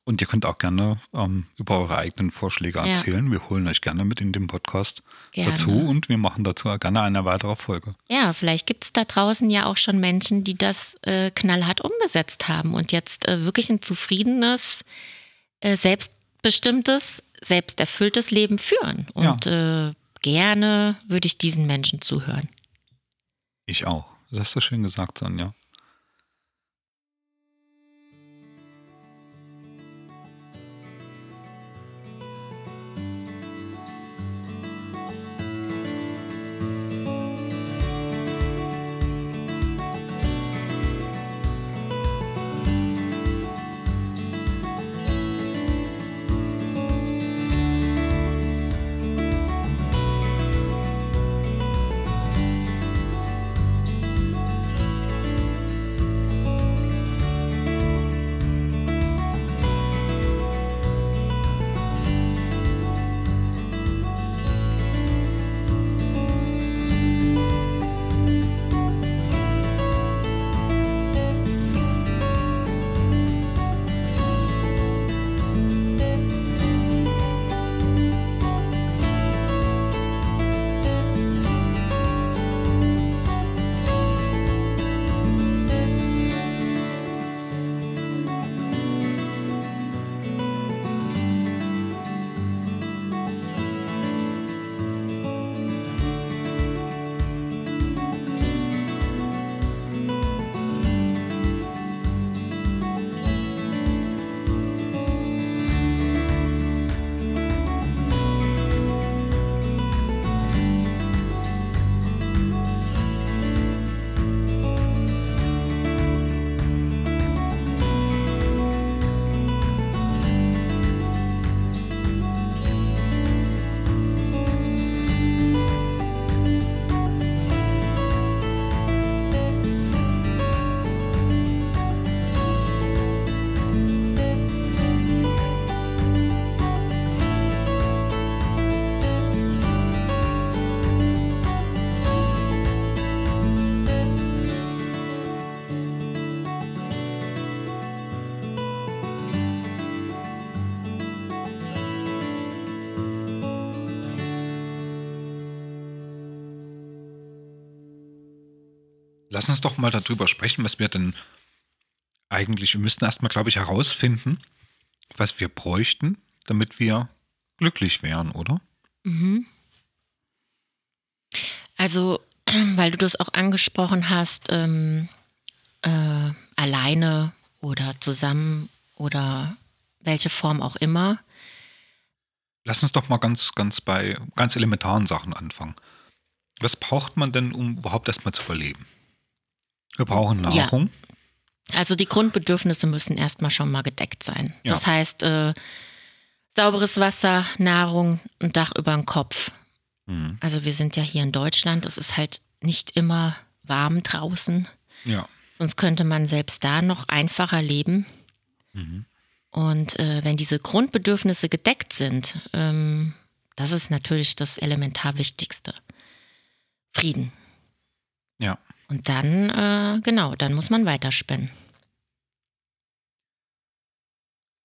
Und ihr könnt auch gerne ähm, über eure eigenen Vorschläge erzählen. Ja. Wir holen euch gerne mit in den Podcast gerne. dazu und wir machen dazu gerne eine weitere Folge. Ja, vielleicht gibt es da draußen ja auch schon Menschen, die das äh, knallhart umgesetzt haben und jetzt äh, wirklich ein zufriedenes, äh, selbstbestimmtes, selbsterfülltes Leben führen. Und ja. Äh, gerne würde ich diesen Menschen zuhören. Ich auch. Das hast du schön gesagt, Sonja. Lass uns doch mal darüber sprechen, was wir denn eigentlich, wir müssten erstmal, glaube ich, herausfinden, was wir bräuchten, damit wir glücklich wären, oder? Mhm. Also, weil du das auch angesprochen hast, ähm, äh, alleine oder zusammen oder welche Form auch immer. Lass uns doch mal ganz, ganz bei ganz elementaren Sachen anfangen. Was braucht man denn, um überhaupt erstmal zu überleben? Wir brauchen Nahrung. Ja. Also die Grundbedürfnisse müssen erstmal schon mal gedeckt sein. Ja. Das heißt, äh, sauberes Wasser, Nahrung, ein Dach über den Kopf. Mhm. Also wir sind ja hier in Deutschland, es ist halt nicht immer warm draußen. Ja. Sonst könnte man selbst da noch einfacher leben. Mhm. Und äh, wenn diese Grundbedürfnisse gedeckt sind, ähm, das ist natürlich das elementar Wichtigste. Frieden. Ja. Und dann, äh, genau, dann muss man weiterspinnen.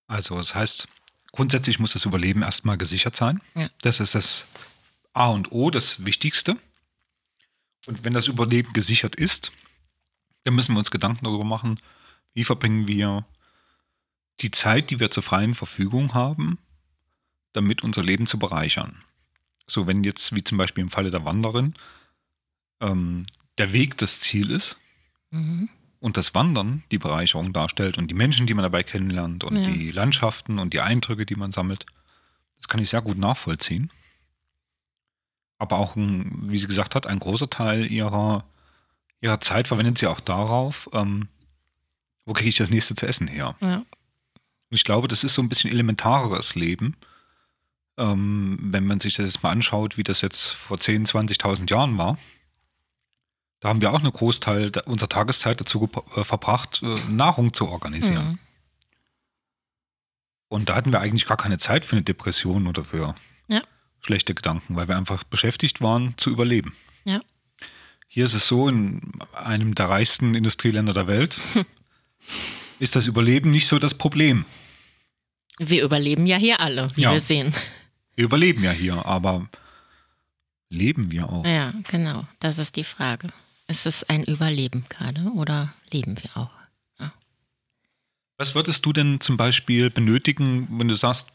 Also, das heißt, grundsätzlich muss das Überleben erstmal gesichert sein. Ja. Das ist das A und O, das Wichtigste. Und wenn das Überleben gesichert ist, dann müssen wir uns Gedanken darüber machen, wie verbringen wir die Zeit, die wir zur freien Verfügung haben, damit unser Leben zu bereichern. So, wenn jetzt, wie zum Beispiel im Falle der Wanderin, ähm, der Weg das Ziel ist mhm. und das Wandern die Bereicherung darstellt und die Menschen, die man dabei kennenlernt und ja. die Landschaften und die Eindrücke, die man sammelt, das kann ich sehr gut nachvollziehen. Aber auch, ein, wie sie gesagt hat, ein großer Teil ihrer, ihrer Zeit verwendet sie auch darauf, ähm, wo kriege ich das nächste zu essen her. Ja. Und ich glaube, das ist so ein bisschen elementareres Leben. Ähm, wenn man sich das jetzt mal anschaut, wie das jetzt vor 10.000, 20.000 Jahren war. Da haben wir auch einen Großteil unserer Tageszeit dazu äh, verbracht, äh, Nahrung zu organisieren. Mhm. Und da hatten wir eigentlich gar keine Zeit für eine Depression oder für ja. schlechte Gedanken, weil wir einfach beschäftigt waren zu überleben. Ja. Hier ist es so, in einem der reichsten Industrieländer der Welt, ist das Überleben nicht so das Problem. Wir überleben ja hier alle, wie ja. wir sehen. Wir überleben ja hier, aber leben wir auch? Ja, genau. Das ist die Frage. Ist es ein Überleben gerade oder leben wir auch? Ja. Was würdest du denn zum Beispiel benötigen, wenn du sagst,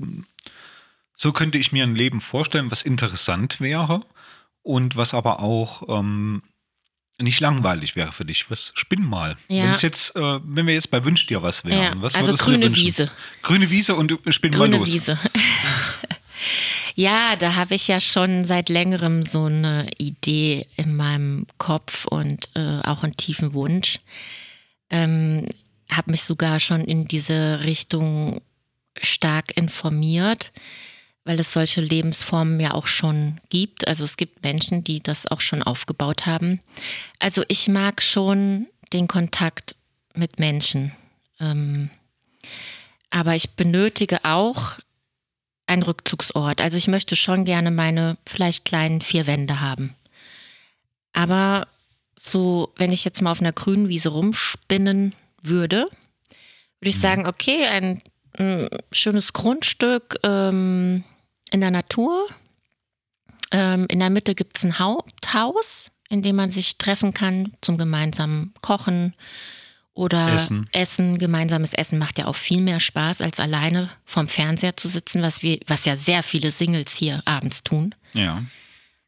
so könnte ich mir ein Leben vorstellen, was interessant wäre und was aber auch ähm, nicht langweilig wäre für dich. Was spinn mal. Ja. Wenn jetzt, äh, wenn wir jetzt bei Wünsch dir was wären, ja. was also grüne Wiese. Grüne Wiese und spinn grüne mal los. Wiese. ja, da habe ich ja schon seit längerem so eine Idee in meinem Kopf und äh, auch einen tiefen Wunsch. Ähm, habe mich sogar schon in diese Richtung stark informiert weil es solche Lebensformen ja auch schon gibt. Also es gibt Menschen, die das auch schon aufgebaut haben. Also ich mag schon den Kontakt mit Menschen. Ähm, aber ich benötige auch einen Rückzugsort. Also ich möchte schon gerne meine vielleicht kleinen vier Wände haben. Aber so, wenn ich jetzt mal auf einer grünen Wiese rumspinnen würde, würde ich mhm. sagen, okay, ein, ein schönes Grundstück, ähm, in der Natur. Ähm, in der Mitte gibt es ein Haupthaus, in dem man sich treffen kann zum gemeinsamen Kochen oder Essen. Essen. Gemeinsames Essen macht ja auch viel mehr Spaß, als alleine vorm Fernseher zu sitzen, was, wir, was ja sehr viele Singles hier abends tun. Ja.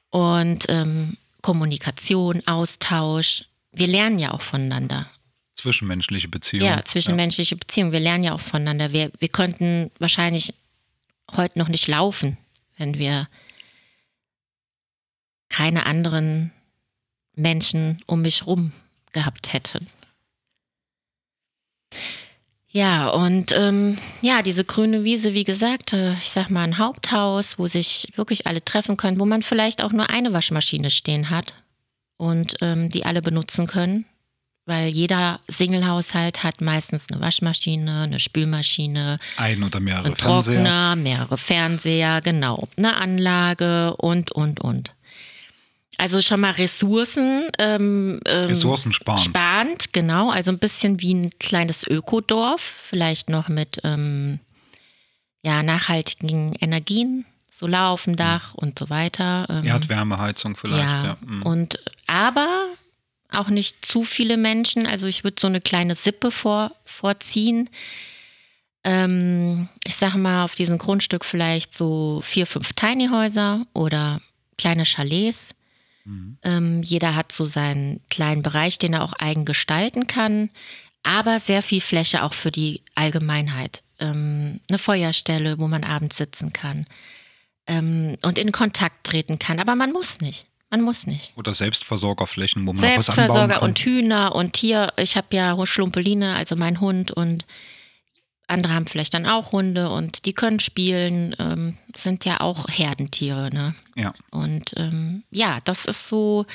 Und ähm, Kommunikation, Austausch. Wir lernen ja auch voneinander. Zwischenmenschliche Beziehungen. Ja, zwischenmenschliche ja. Beziehungen. Wir lernen ja auch voneinander. Wir, wir könnten wahrscheinlich heute noch nicht laufen, wenn wir keine anderen Menschen um mich rum gehabt hätten. Ja, und ähm, ja, diese grüne Wiese, wie gesagt, äh, ich sag mal ein Haupthaus, wo sich wirklich alle treffen können, wo man vielleicht auch nur eine Waschmaschine stehen hat und ähm, die alle benutzen können weil jeder Singlehaushalt hat meistens eine Waschmaschine, eine Spülmaschine, ein oder mehrere einen Trockner, Fernseher. mehrere Fernseher, genau, eine Anlage und und und. Also schon mal Ressourcen. Ähm, ähm, Ressourcen sparen. Sparend, genau. Also ein bisschen wie ein kleines Ökodorf, vielleicht noch mit ähm, ja, nachhaltigen Energien, Solar auf dem Dach mhm. und so weiter. Ähm, Erdwärmeheizung vielleicht, ja. ja. Mhm. Und aber auch nicht zu viele Menschen. Also ich würde so eine kleine Sippe vor, vorziehen. Ähm, ich sage mal, auf diesem Grundstück vielleicht so vier, fünf Tiny Häuser oder kleine Chalets. Mhm. Ähm, jeder hat so seinen kleinen Bereich, den er auch eigen gestalten kann, aber sehr viel Fläche auch für die Allgemeinheit. Ähm, eine Feuerstelle, wo man abends sitzen kann ähm, und in Kontakt treten kann, aber man muss nicht. Man muss nicht. Oder Selbstversorgerflächen, wo man Selbstversorger was anbauen kann. und Hühner und Tier. Ich habe ja Schlumpeline, also mein Hund und andere haben vielleicht dann auch Hunde und die können spielen, ähm, sind ja auch Herdentiere. Ne? Ja. Und ähm, ja, das ist so,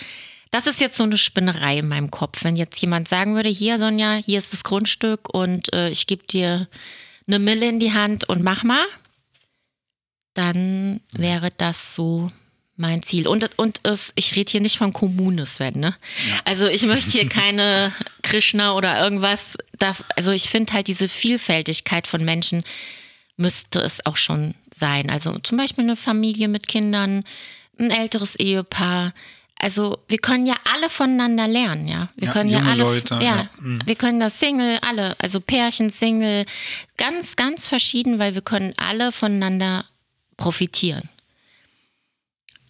das ist jetzt so eine Spinnerei in meinem Kopf. Wenn jetzt jemand sagen würde, hier Sonja, hier ist das Grundstück und äh, ich gebe dir eine Mille in die Hand und mach mal, dann wäre das so mein Ziel. Und, und es, ich rede hier nicht von Kommune, Sven. Ne? Ja. Also ich möchte hier keine Krishna oder irgendwas. Da, also ich finde halt diese Vielfältigkeit von Menschen müsste es auch schon sein. Also zum Beispiel eine Familie mit Kindern, ein älteres Ehepaar. Also wir können ja alle voneinander lernen, ja. Wir ja, können ja alle, Leute, ja, ja. Mhm. wir können das Single, alle, also Pärchen, Single, ganz, ganz verschieden, weil wir können alle voneinander profitieren.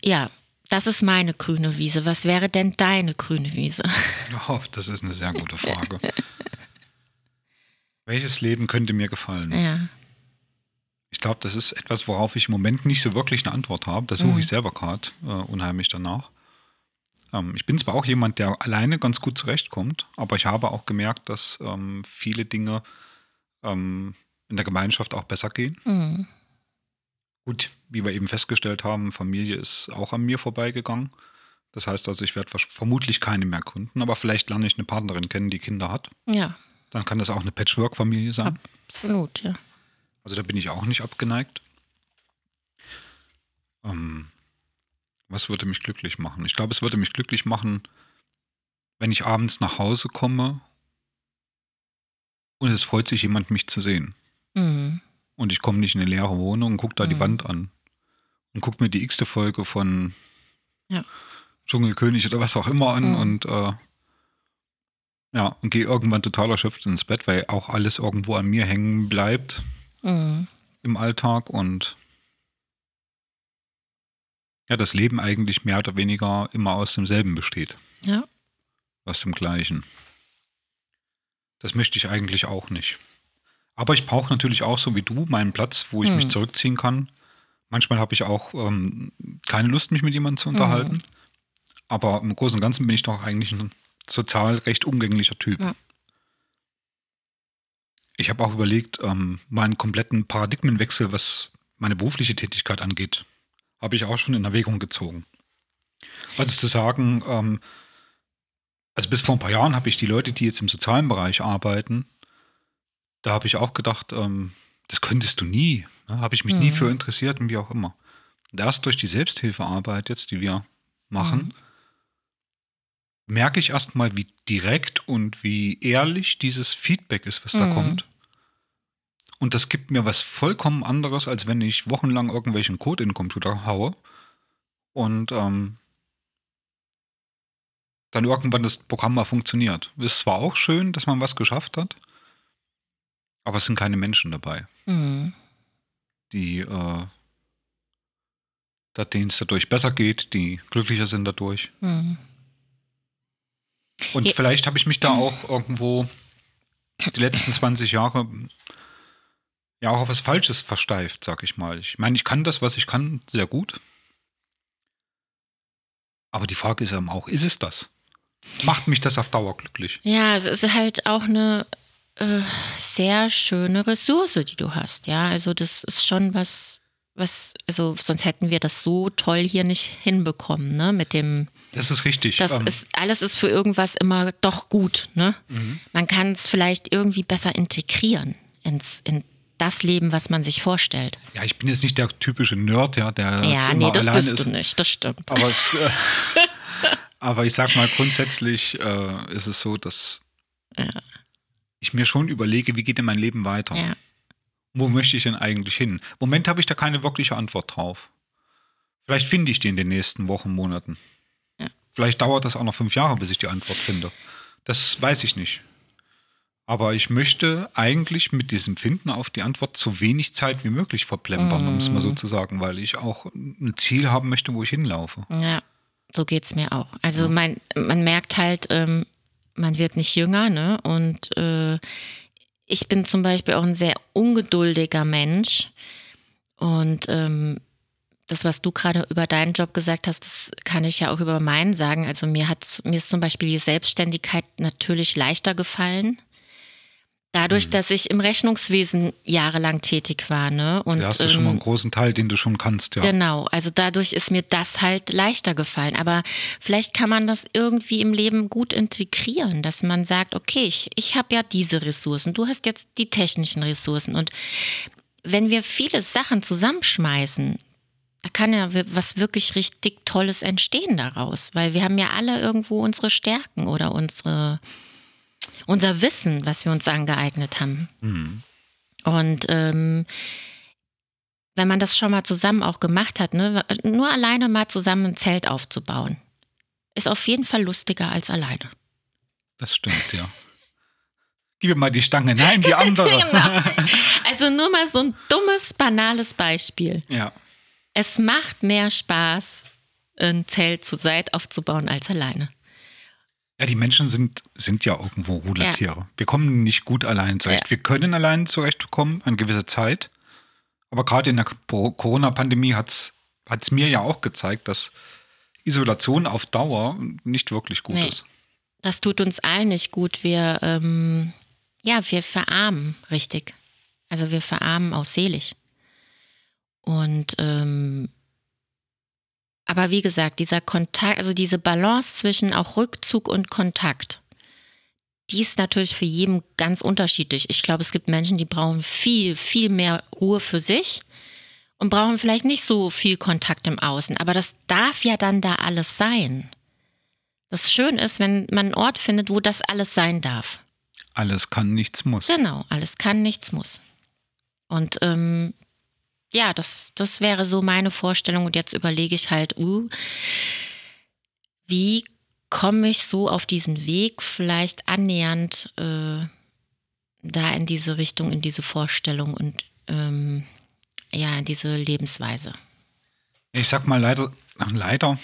Ja, das ist meine grüne Wiese. Was wäre denn deine grüne Wiese? Oh, das ist eine sehr gute Frage. Welches Leben könnte mir gefallen? Ja. Ich glaube, das ist etwas, worauf ich im Moment nicht so wirklich eine Antwort habe. Da suche mhm. ich selber gerade äh, unheimlich danach. Ähm, ich bin zwar auch jemand, der alleine ganz gut zurechtkommt, aber ich habe auch gemerkt, dass ähm, viele Dinge ähm, in der Gemeinschaft auch besser gehen. Mhm. Gut, wie wir eben festgestellt haben, Familie ist auch an mir vorbeigegangen. Das heißt also, ich werde vermutlich keine mehr gründen, aber vielleicht lerne ich eine Partnerin kennen, die Kinder hat. Ja. Dann kann das auch eine Patchwork-Familie sein. Absolut, ja. Also da bin ich auch nicht abgeneigt. Ähm, was würde mich glücklich machen? Ich glaube, es würde mich glücklich machen, wenn ich abends nach Hause komme und es freut sich jemand, mich zu sehen. Mhm. Und ich komme nicht in eine leere Wohnung und gucke da mhm. die Wand an. Und gucke mir die x-te Folge von ja. Dschungelkönig oder was auch immer an mhm. und äh, ja, und gehe irgendwann total erschöpft ins Bett, weil auch alles irgendwo an mir hängen bleibt mhm. im Alltag und ja, das Leben eigentlich mehr oder weniger immer aus demselben besteht. Ja. Aus dem Gleichen. Das möchte ich eigentlich auch nicht. Aber ich brauche natürlich auch, so wie du, meinen Platz, wo ich hm. mich zurückziehen kann. Manchmal habe ich auch ähm, keine Lust, mich mit jemandem zu unterhalten. Mhm. Aber im Großen und Ganzen bin ich doch eigentlich ein sozial recht umgänglicher Typ. Ja. Ich habe auch überlegt, ähm, meinen kompletten Paradigmenwechsel, was meine berufliche Tätigkeit angeht, habe ich auch schon in Erwägung gezogen. Also zu sagen, ähm, also bis vor ein paar Jahren habe ich die Leute, die jetzt im sozialen Bereich arbeiten, da habe ich auch gedacht, ähm, das könntest du nie. Ne? Habe ich mich mhm. nie für interessiert und wie auch immer. Und erst durch die Selbsthilfearbeit jetzt, die wir machen, mhm. merke ich erstmal, wie direkt und wie ehrlich dieses Feedback ist, was mhm. da kommt. Und das gibt mir was vollkommen anderes, als wenn ich wochenlang irgendwelchen Code in den Computer haue und ähm, dann irgendwann das Programm mal funktioniert. Ist zwar auch schön, dass man was geschafft hat, aber es sind keine Menschen dabei, mhm. die, äh, denen es dadurch besser geht, die glücklicher sind dadurch. Mhm. Und ja. vielleicht habe ich mich da auch irgendwo die letzten 20 Jahre ja auch auf was Falsches versteift, sag ich mal. Ich meine, ich kann das, was ich kann, sehr gut. Aber die Frage ist eben auch, ist es das? Macht mich das auf Dauer glücklich? Ja, es ist halt auch eine äh, sehr schöne Ressource, die du hast. Ja, also das ist schon was, was, also sonst hätten wir das so toll hier nicht hinbekommen, ne? Mit dem. Das ist richtig. Das ähm. ist, alles ist für irgendwas immer doch gut, ne? Mhm. Man kann es vielleicht irgendwie besser integrieren ins, in das Leben, was man sich vorstellt. Ja, ich bin jetzt nicht der typische Nerd, ja, der ja, nee, das bist ist. du nicht, das stimmt. Aber, es, äh, aber ich sag mal, grundsätzlich äh, ist es so, dass ja ich mir schon überlege, wie geht denn mein Leben weiter? Ja. Wo möchte ich denn eigentlich hin? Im Moment habe ich da keine wirkliche Antwort drauf. Vielleicht finde ich die in den nächsten Wochen, Monaten. Ja. Vielleicht dauert das auch noch fünf Jahre, bis ich die Antwort finde. Das weiß ich nicht. Aber ich möchte eigentlich mit diesem Finden auf die Antwort so wenig Zeit wie möglich verplempern, mm. um es mal so zu sagen, weil ich auch ein Ziel haben möchte, wo ich hinlaufe. Ja, so geht es mir auch. Also ja. man, man merkt halt, ähm, man wird nicht jünger, ne? Und äh, ich bin zum Beispiel auch ein sehr ungeduldiger Mensch. Und ähm, das, was du gerade über deinen Job gesagt hast, das kann ich ja auch über meinen sagen. Also mir hat mir ist zum Beispiel die Selbstständigkeit natürlich leichter gefallen. Dadurch, mhm. dass ich im Rechnungswesen jahrelang tätig war. Ne? Und, da hast du ähm, schon mal einen großen Teil, den du schon kannst, ja. Genau, also dadurch ist mir das halt leichter gefallen. Aber vielleicht kann man das irgendwie im Leben gut integrieren, dass man sagt, okay, ich, ich habe ja diese Ressourcen, du hast jetzt die technischen Ressourcen. Und wenn wir viele Sachen zusammenschmeißen, da kann ja was wirklich richtig Tolles entstehen daraus, weil wir haben ja alle irgendwo unsere Stärken oder unsere unser Wissen, was wir uns angeeignet haben. Mhm. Und ähm, wenn man das schon mal zusammen auch gemacht hat, ne, nur alleine mal zusammen ein Zelt aufzubauen, ist auf jeden Fall lustiger als alleine. Das stimmt, ja. Gib mir mal die Stange, nein, die andere. genau. Also nur mal so ein dummes, banales Beispiel. Ja. Es macht mehr Spaß, ein Zelt zu zweit aufzubauen als alleine. Ja, die Menschen sind, sind ja irgendwo Rudeltiere. Ja. Wir kommen nicht gut allein zurecht. Ja. Wir können allein zurechtkommen, eine gewisse Zeit. Aber gerade in der Corona-Pandemie hat es mir ja auch gezeigt, dass Isolation auf Dauer nicht wirklich gut nee. ist. Das tut uns allen nicht gut. Wir, ähm, ja, wir verarmen richtig. Also wir verarmen auch seelisch. Und ähm, aber wie gesagt, dieser Kontakt, also diese Balance zwischen auch Rückzug und Kontakt, die ist natürlich für jeden ganz unterschiedlich. Ich glaube, es gibt Menschen, die brauchen viel, viel mehr Ruhe für sich und brauchen vielleicht nicht so viel Kontakt im Außen. Aber das darf ja dann da alles sein. Das schön ist, wenn man einen Ort findet, wo das alles sein darf. Alles kann, nichts muss. Genau, alles kann, nichts muss. Und ähm, ja, das, das wäre so meine Vorstellung. Und jetzt überlege ich halt, uh, wie komme ich so auf diesen Weg vielleicht annähernd äh, da in diese Richtung, in diese Vorstellung und ähm, ja, in diese Lebensweise. Ich sag mal leider, leider,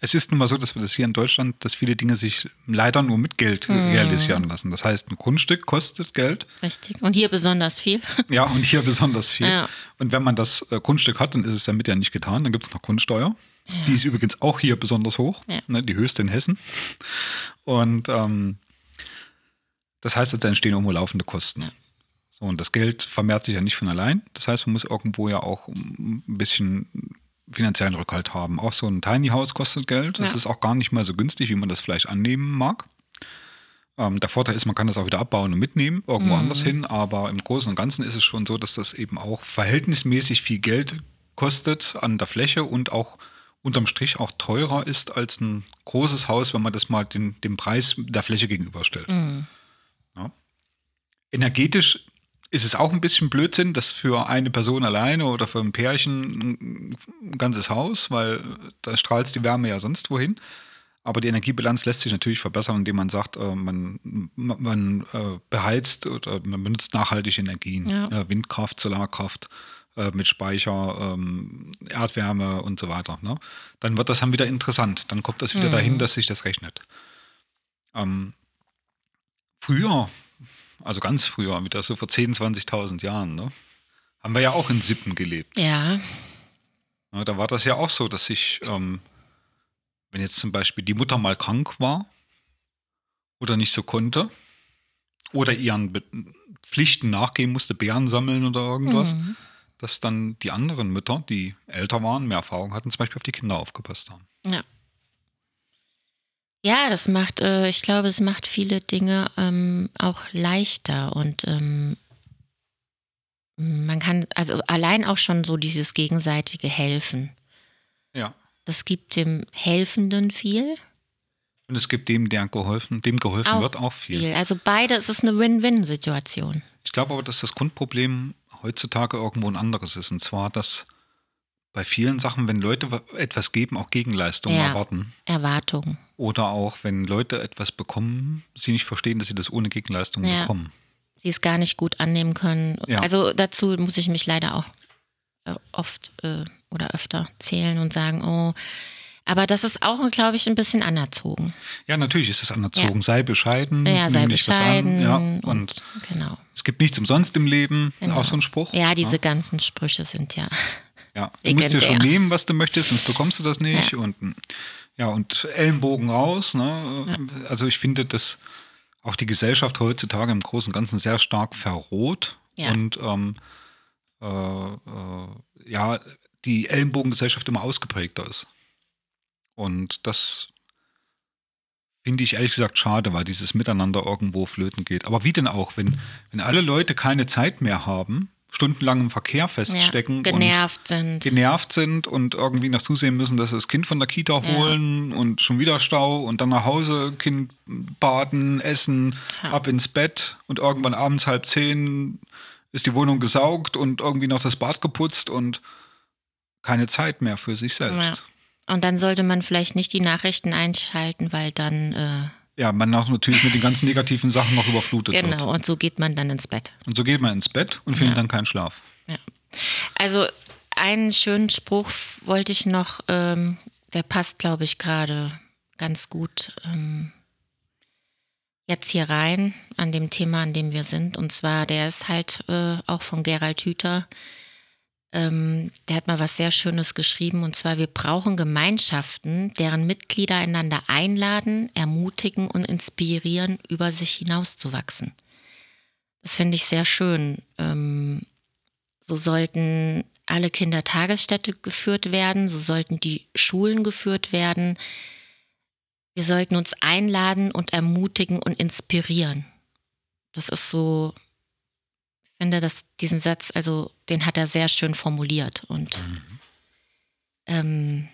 es ist nun mal so, dass wir das hier in Deutschland, dass viele Dinge sich leider nur mit Geld mhm. realisieren lassen. Das heißt, ein Grundstück kostet Geld. Richtig. Und hier besonders viel. Ja, und hier besonders viel. Ja. Und wenn man das äh, Grundstück hat, dann ist es damit ja nicht getan. Dann gibt es noch Grundsteuer. Ja. Die ist übrigens auch hier besonders hoch, ja. ne, die höchste in Hessen. Und ähm, das heißt, es entstehen irgendwo laufende Kosten. So, und das Geld vermehrt sich ja nicht von allein. Das heißt, man muss irgendwo ja auch ein bisschen finanziellen Rückhalt haben. Auch so ein Tiny House kostet Geld. Das ja. ist auch gar nicht mal so günstig, wie man das vielleicht annehmen mag. Ähm, der Vorteil ist, man kann das auch wieder abbauen und mitnehmen, irgendwo mhm. anders hin. Aber im Großen und Ganzen ist es schon so, dass das eben auch verhältnismäßig viel Geld kostet an der Fläche und auch unterm Strich auch teurer ist als ein großes Haus, wenn man das mal den, dem Preis der Fläche gegenüberstellt. Mhm. Ja. Energetisch ist es auch ein bisschen Blödsinn, das für eine Person alleine oder für ein Pärchen ein ganzes Haus, weil da strahlt die Wärme ja sonst wohin. Aber die Energiebilanz lässt sich natürlich verbessern, indem man sagt, äh, man, man äh, beheizt oder man benutzt nachhaltige Energien. Ja. Windkraft, Solarkraft äh, mit Speicher, ähm, Erdwärme und so weiter. Ne? Dann wird das dann wieder interessant. Dann kommt das wieder mhm. dahin, dass sich das rechnet. Ähm, früher also ganz früher, wieder so vor 10.000, 20.000 Jahren, ne? haben wir ja auch in Sippen gelebt. Ja. ja da war das ja auch so, dass sich, ähm, wenn jetzt zum Beispiel die Mutter mal krank war oder nicht so konnte oder ihren Be Pflichten nachgehen musste, Bären sammeln oder irgendwas, mhm. dass dann die anderen Mütter, die älter waren, mehr Erfahrung hatten, zum Beispiel auf die Kinder aufgepasst haben. Ja. Ja, das macht, äh, ich glaube, es macht viele Dinge ähm, auch leichter und ähm, man kann, also allein auch schon so dieses gegenseitige Helfen. Ja. Das gibt dem Helfenden viel. Und es gibt dem, der geholfen, dem geholfen auch wird, auch viel. viel. Also beide, es ist eine Win-Win-Situation. Ich glaube aber, dass das Grundproblem heutzutage irgendwo ein anderes ist. Und zwar, dass bei vielen Sachen, wenn Leute etwas geben, auch Gegenleistungen Ja. erwarten. Erwartungen. Oder auch, wenn Leute etwas bekommen, sie nicht verstehen, dass sie das ohne Gegenleistung Ja. bekommen. Sie es gar nicht gut annehmen können. Ja. Also dazu muss ich mich leider auch äh, oft äh, oder öfter zählen und sagen, oh, aber das ist auch, glaube ich, ein bisschen anerzogen. Ja, natürlich ist es anerzogen. Sei bescheiden, Ja, sei nimm nicht was bescheiden. an. Ja, und, und genau. es gibt nichts umsonst im Leben, Genau. auch so ein Spruch. Ja, diese ja. ganzen Sprüche sind ja. Ja, du musst dir schon Legendär. nehmen, was du möchtest, sonst bekommst du das nicht. Ja. Und ja, und Ellenbogen raus. Ne? Also ich finde, dass auch die Gesellschaft heutzutage im Großen und Ganzen sehr stark verroht Ja. und ähm, äh, äh, ja, die Ellenbogengesellschaft immer ausgeprägter ist. Und das finde ich ehrlich gesagt schade, weil dieses Miteinander irgendwo flöten geht. Aber wie denn auch, wenn, wenn alle Leute keine Zeit mehr haben, stundenlang im Verkehr feststecken ja und genervt sind. genervt sind und irgendwie noch zusehen müssen, dass sie das Kind von der Kita Ja. holen und schon wieder Stau und dann nach Hause, Kind baden, essen, Ja. ab ins Bett und irgendwann abends halb zehn ist die Wohnung gesaugt und irgendwie noch das Bad geputzt und keine Zeit mehr für sich selbst. Und dann sollte man vielleicht nicht die Nachrichten einschalten, weil dann, äh, Ja, man auch natürlich mit den ganzen negativen Sachen noch überflutet wird. genau, und so geht man dann ins Bett. Und so geht man ins Bett und findet Ja. dann keinen Schlaf. Also einen schönen Spruch wollte ich noch, ähm, der passt, glaube ich, gerade ganz gut ähm, jetzt hier rein an dem Thema, an dem wir sind. Und zwar, der ist halt äh, auch von Gerald Hüther. Ähm, der hat mal was sehr Schönes geschrieben. Und zwar, wir brauchen Gemeinschaften, deren Mitglieder einander einladen, ermutigen und inspirieren, über sich hinauszuwachsen. Das finde ich sehr schön. Ähm, so sollten alle Kindertagesstätte geführt werden, so sollten die Schulen geführt werden. Wir sollten uns einladen und ermutigen und inspirieren. Das ist so, finde, dass diesen Satz, also den hat er sehr schön formuliert und ähm,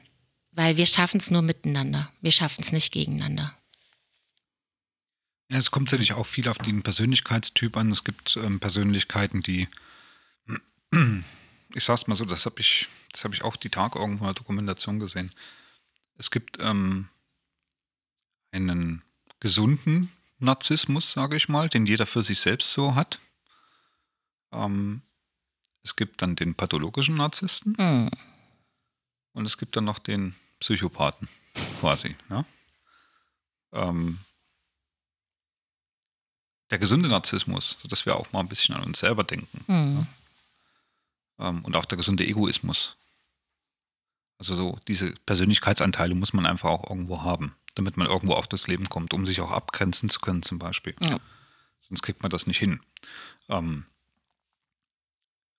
weil wir schaffen es nur miteinander, wir schaffen es nicht gegeneinander. Ja, es kommt natürlich auch viel auf den Persönlichkeitstyp an. Es gibt ähm, Persönlichkeiten, die, ich sag's mal so, das habe ich, das habe ich auch die Tage irgendwo in der Dokumentation gesehen. Es gibt ähm, einen gesunden Narzissmus, sage ich mal, den jeder für sich selbst so hat. Ähm, es gibt dann den pathologischen Narzissten Hm. und es gibt dann noch den Psychopathen, quasi. Ne? Ähm, der gesunde Narzissmus, sodass wir auch mal ein bisschen an uns selber denken. Hm. Ähm, und auch der gesunde Egoismus. Also so diese Persönlichkeitsanteile muss man einfach auch irgendwo haben, damit man irgendwo auf das Leben kommt, um sich auch abgrenzen zu können zum Beispiel. Ja. Sonst kriegt man das nicht hin. Ähm,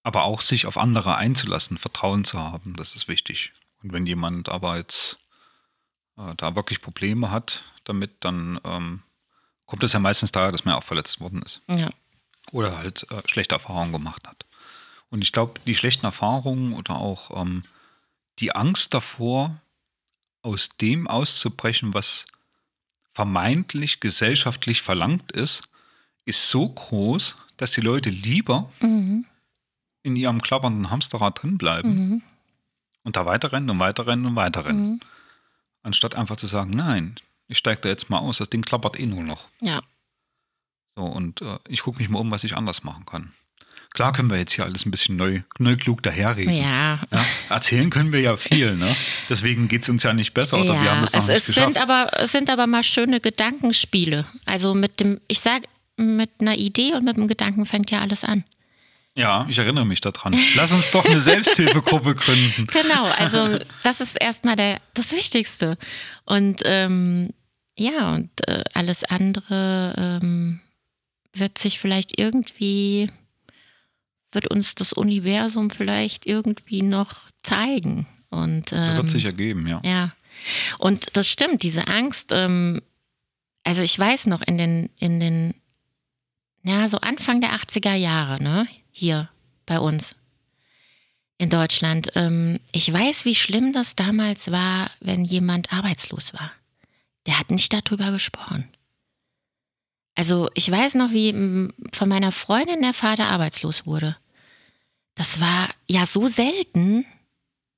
aber auch sich auf andere einzulassen, Vertrauen zu haben, das ist wichtig. Und wenn jemand aber jetzt äh, da wirklich Probleme hat damit, dann ähm, kommt es ja meistens daher, dass man auch verletzt worden ist Ja. oder halt äh, schlechte Erfahrungen gemacht hat. Und ich glaube, die schlechten Erfahrungen oder auch ähm, die Angst davor, aus dem auszubrechen, was vermeintlich gesellschaftlich verlangt ist, ist so groß, dass die Leute lieber Mhm. In ihrem klappernden Hamsterrad drin bleiben Mhm. und da weiterrennen und weiterrennen und weiterrennen, Mhm. anstatt einfach zu sagen, nein, ich steige da jetzt mal aus, das Ding klappert eh nur noch. Ja. So, und äh, ich gucke mich mal um, was ich anders machen kann. Klar können wir jetzt hier alles ein bisschen neu, neu klug daherreden. Ja. Ja, erzählen können wir ja viel, ne? Deswegen geht es uns ja nicht besser oder wir haben das es, es sind aber es sind aber mal schöne Gedankenspiele. Also mit dem, ich sag, mit einer Idee und mit dem Gedanken fängt ja alles an. Ja, ich erinnere mich daran. Lass uns doch eine Selbsthilfegruppe gründen. Genau, also das ist erstmal der, das Wichtigste. Und ähm, ja, und äh, alles andere ähm, wird sich vielleicht irgendwie, wird uns das Universum vielleicht irgendwie noch zeigen. Und Da wird ähm, sich ergeben, ja. Ja. Und das stimmt, diese Angst, ähm, also ich weiß noch in den, in den, ja, so Anfang der 80er Jahre, ne, hier bei uns in Deutschland, ähm, ich weiß, wie schlimm das damals war, wenn jemand arbeitslos war. Der hat nicht darüber gesprochen. Also ich weiß noch, wie von meiner Freundin der Vater arbeitslos wurde. Das war ja so selten.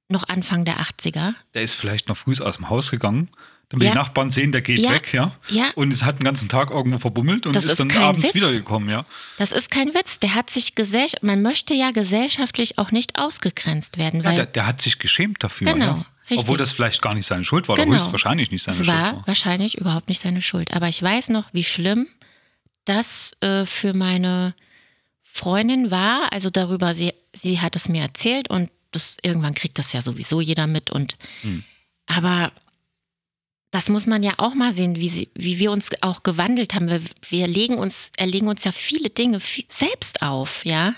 noch Anfang der 80er. Der ist vielleicht noch früh aus dem Haus gegangen, damit Ja. die Nachbarn sehen, der geht Ja. weg, ja. Ja. Und es hat den ganzen Tag irgendwo verbummelt und Das ist, ist dann abends Witz. wiedergekommen, ja. Das ist kein Witz. Der hat sich man möchte ja gesellschaftlich auch nicht ausgegrenzt werden, Ja, weil der, der hat sich geschämt dafür, Genau, ja. richtig. Obwohl das vielleicht gar nicht seine Schuld war, Genau. oder höchstwahrscheinlich nicht seine es Schuld war war. wahrscheinlich überhaupt nicht seine Schuld. Aber ich weiß noch, wie schlimm das äh, für meine Freundin war. Also darüber, sie, sie hat es mir erzählt und das, irgendwann kriegt das ja sowieso jeder mit. Und Hm. aber das muss man ja auch mal sehen, wie, sie, wie wir uns auch gewandelt haben. Wir, wir legen uns, erlegen uns ja viele Dinge selbst auf, ja.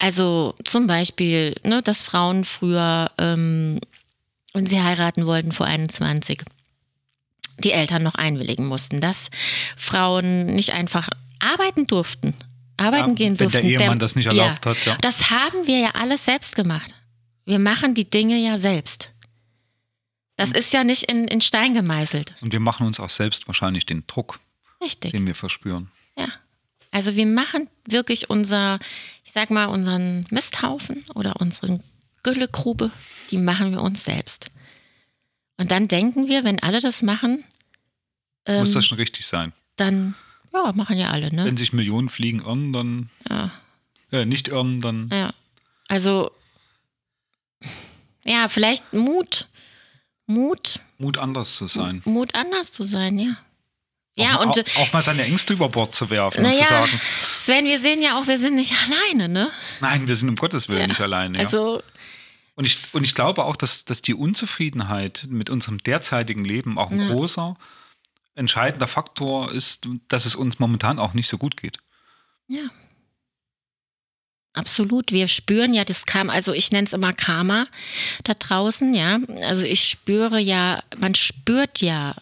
Also zum Beispiel, ne, dass Frauen früher, ähm, wenn sie heiraten wollten vor 21, die Eltern noch einwilligen mussten, dass Frauen nicht einfach arbeiten durften, arbeiten Ja, gehen wenn der durften. Ehemann das nicht erlaubt ja, hat, ja. Das haben wir ja alles selbst gemacht. Wir machen die Dinge ja selbst. Das Hm. ist ja nicht in, in Stein gemeißelt. Und wir machen uns auch selbst wahrscheinlich den Druck, Richtig. den wir verspüren. Ja. Also wir machen wirklich unser, ich sag mal, unseren Misthaufen oder unsere Güllegrube, die machen wir uns selbst. Und dann denken wir, wenn alle das machen, ähm, Muss das schon richtig sein. dann, ja, machen ja alle, ne? Wenn sich Millionen Fliegen irren, dann Ja, äh, nicht irren, dann ja. Also, ja, vielleicht Mut, Mut, Mut anders zu sein. Mut anders zu sein, ja. Ja, auch, und auch, auch mal seine Ängste über Bord zu werfen und zu naja, sagen, Sven, wir sehen ja auch, wir sind nicht alleine, ne? nein, wir sind um Gottes Willen Ja. nicht alleine. Ja. Also, Und ich, und ich glaube auch, dass, dass die Unzufriedenheit mit unserem derzeitigen Leben auch ein Ja. großer, entscheidender Faktor ist, dass es uns momentan auch nicht so gut geht. Ja. Absolut. Wir spüren ja das Karma, also ich nenne es immer Karma da draußen, ja. Also ich spüre ja, man spürt ja,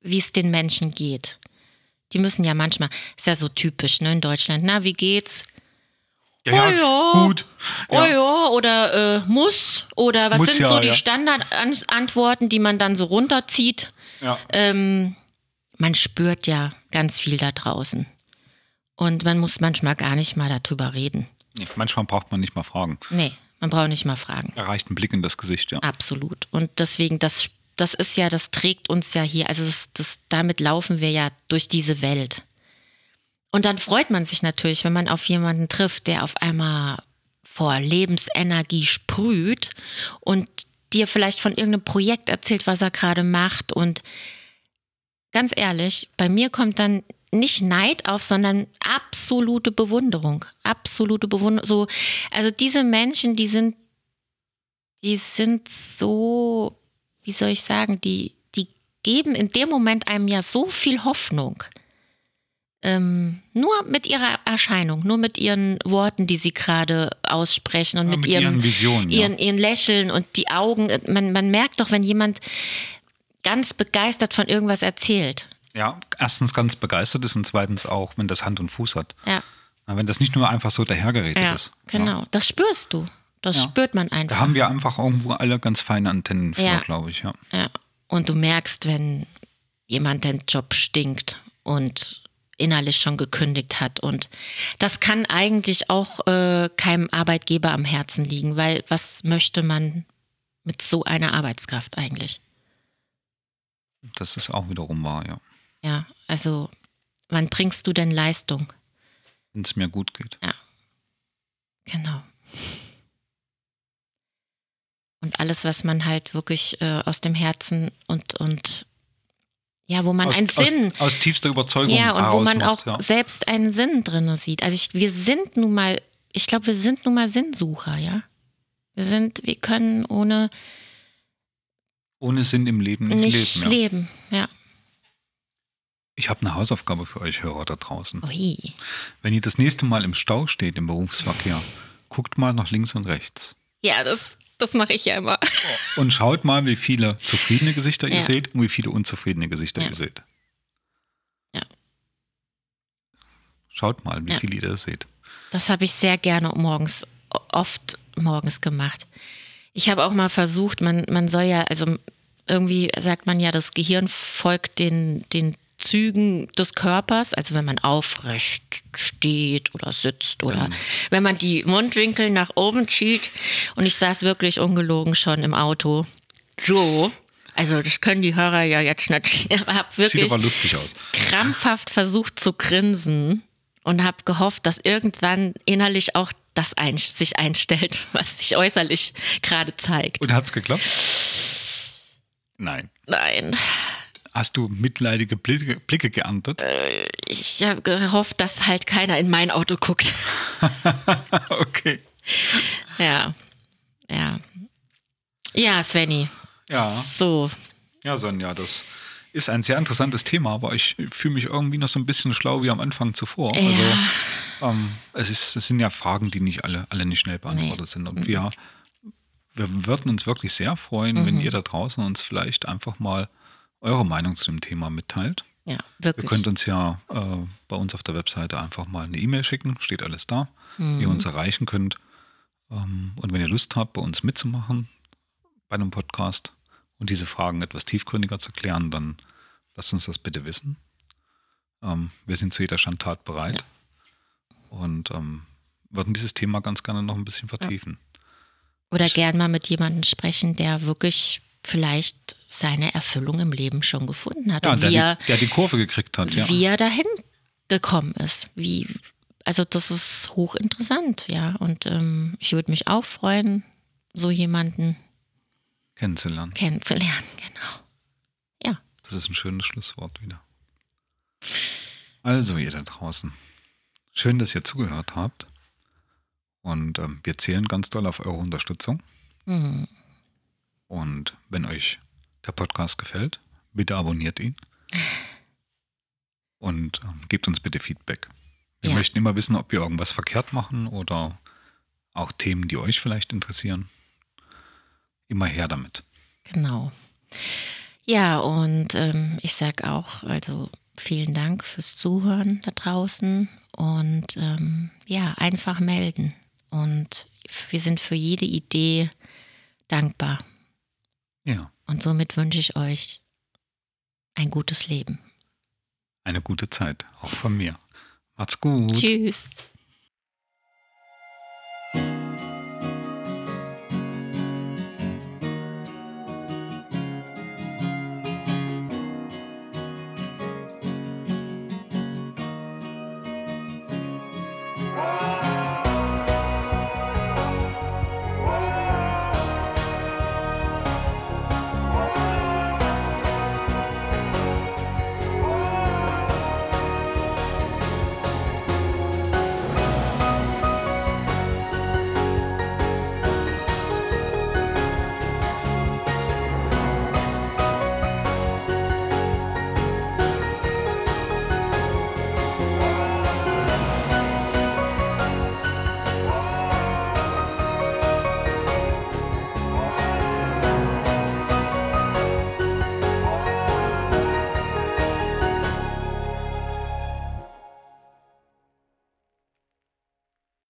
wie es den Menschen geht. Die müssen ja manchmal, ist ja so typisch, ne, in Deutschland. Na, wie geht's? Ja, Oh ja. gut. Oh ja, oder äh, muss, oder was Muss sind ja, so die ja. Standardantworten, die man dann so runterzieht? Ja. ähm, man spürt ja ganz viel da draußen. Und man muss manchmal gar nicht mal darüber reden. Nee, manchmal braucht man nicht mal fragen. Nee, man braucht nicht mal fragen. Er reicht ein Blick in das Gesicht, ja. Absolut. Und deswegen, das, das ist ja, das trägt uns ja hier. Also das, das, damit laufen wir ja durch diese Welt. Und dann freut man sich natürlich, wenn man auf jemanden trifft, der auf einmal vor Lebensenergie sprüht und dir vielleicht von irgendeinem Projekt erzählt, was er gerade macht. Und ganz ehrlich, bei mir kommt dann nicht Neid auf, sondern absolute Bewunderung. Absolute Bewunderung. So, also diese Menschen, die sind, die sind so, wie soll ich sagen, die, die geben in dem Moment einem ja so viel Hoffnung. Ähm, nur mit ihrer Erscheinung, nur mit ihren Worten, die sie gerade aussprechen und Ja, mit, mit ihrem, ihren Visionen, ja. ihren, ihren Lächeln und die Augen. Man, man merkt doch, wenn jemand ganz begeistert von irgendwas erzählt. Ja, erstens ganz begeistert ist und zweitens auch, wenn das Hand und Fuß hat. Ja, Wenn das nicht nur einfach so dahergeredet ja ist. genau. Das spürst du. Das Ja. spürt man Da einfach. haben wir einfach irgendwo alle ganz feine Antennen für, Ja. glaube ich, ja. Ja. Und du merkst, wenn jemand dein Job stinkt und innerlich schon gekündigt hat. Und das kann eigentlich auch äh, keinem Arbeitgeber am Herzen liegen, weil was möchte man mit so einer Arbeitskraft eigentlich? Das ist auch wiederum wahr, ja. Ja, also wann bringst du denn Leistung? Wenn es mir gut geht. Genau. Und alles, was man halt wirklich äh, aus dem Herzen und, und ja, wo man aus, einen Sinn Aus, aus tiefster Überzeugung Ja, und wo man heraus auch macht, ja. selbst einen Sinn drin sieht. Also ich, wir sind nun mal, ich glaube, wir sind nun mal Sinnsucher, ja. Wir sind, wir können ohne Ohne Sinn im Leben nicht, nicht leben. Ja. leben. Ja. Ich habe eine Hausaufgabe für euch Hörer da draußen. Ui. Wenn ihr das nächste Mal im Stau steht im Berufsverkehr, guckt mal nach links und rechts. Ja, das, das mache ich ja immer. Und schaut mal, wie viele zufriedene Gesichter ihr Ja. seht und wie viele unzufriedene Gesichter Ja. ihr seht. Ja. Schaut mal, wie Ja. viele ihr da seht. Das habe ich sehr gerne morgens, oft morgens gemacht. Ich habe auch mal versucht, man, man soll ja, also irgendwie sagt man ja, das Gehirn folgt den, den Zügen des Körpers, also wenn man aufrecht steht oder sitzt oder Dann- wenn man die Mundwinkel nach oben zieht. Und ich saß wirklich ungelogen schon im Auto. So. Also das können die Hörer ja jetzt nicht. Ich habe Sieht wirklich aber lustig aus. krampfhaft versucht zu grinsen und habe gehofft, dass irgendwann innerlich auch das ein, sich einstellt, was sich äußerlich gerade zeigt. Und hat's geklappt? Nein. Nein, Hast du mitleidige Blicke, geerntet? ich habe gehofft, dass halt keiner in mein Auto guckt. okay. Ja, ja. Ja, Svenny. Ja. So, Ja, Sonja, das ist ein sehr interessantes Thema, aber ich fühle mich irgendwie noch so ein bisschen schlau wie am Anfang zuvor. Ja. Also ähm, es, ist, es sind ja Fragen, die nicht alle, alle nicht schnell beantwortet sind. Und wir, wir würden uns wirklich sehr freuen, wenn ihr da draußen uns vielleicht einfach mal eure Meinung zu dem Thema mitteilt. ja, Ihr wirklich. könnt uns ja äh, bei uns auf der Webseite einfach mal eine E-Mail schicken, steht alles da, wie ihr uns erreichen könnt. Ähm, und wenn ihr Lust habt, bei uns mitzumachen bei einem Podcast und diese Fragen etwas tiefgründiger zu klären, dann lasst uns das bitte wissen. Ähm, wir sind zu jeder Schandtat bereit und ähm, würden dieses Thema ganz gerne noch ein bisschen vertiefen. Oder gern mal mit jemandem sprechen, der wirklich vielleicht seine Erfüllung im Leben schon gefunden hat. Ja, und wie der, er, die, der die Kurve gekriegt hat. Ja. wie er dahin gekommen ist. Wie, also das ist hochinteressant, ja. Und ähm, ich würde mich auch freuen, so jemanden Kennenzulernen. kennenzulernen, genau. Ja, Das ist ein schönes Schlusswort wieder. Also, ihr da draußen. Schön, dass ihr zugehört habt. Und ähm, wir zählen ganz doll auf eure Unterstützung. mhm. Und wenn euch der Podcast gefällt, bitte abonniert ihn. Und ähm, gebt uns bitte Feedback. Wir Ja. möchten immer wissen, ob wir irgendwas verkehrt machen oder auch Themen, die euch vielleicht interessieren. Immer her damit. genau. Ja, und ähm, ich sag auch, also vielen Dank fürs Zuhören da draußen und ähm, ja, einfach melden. Und wir sind für jede Idee dankbar. Ja, Und somit wünsche ich euch ein gutes Leben. eine gute Zeit, auch von mir. Macht's gut. Tschüss.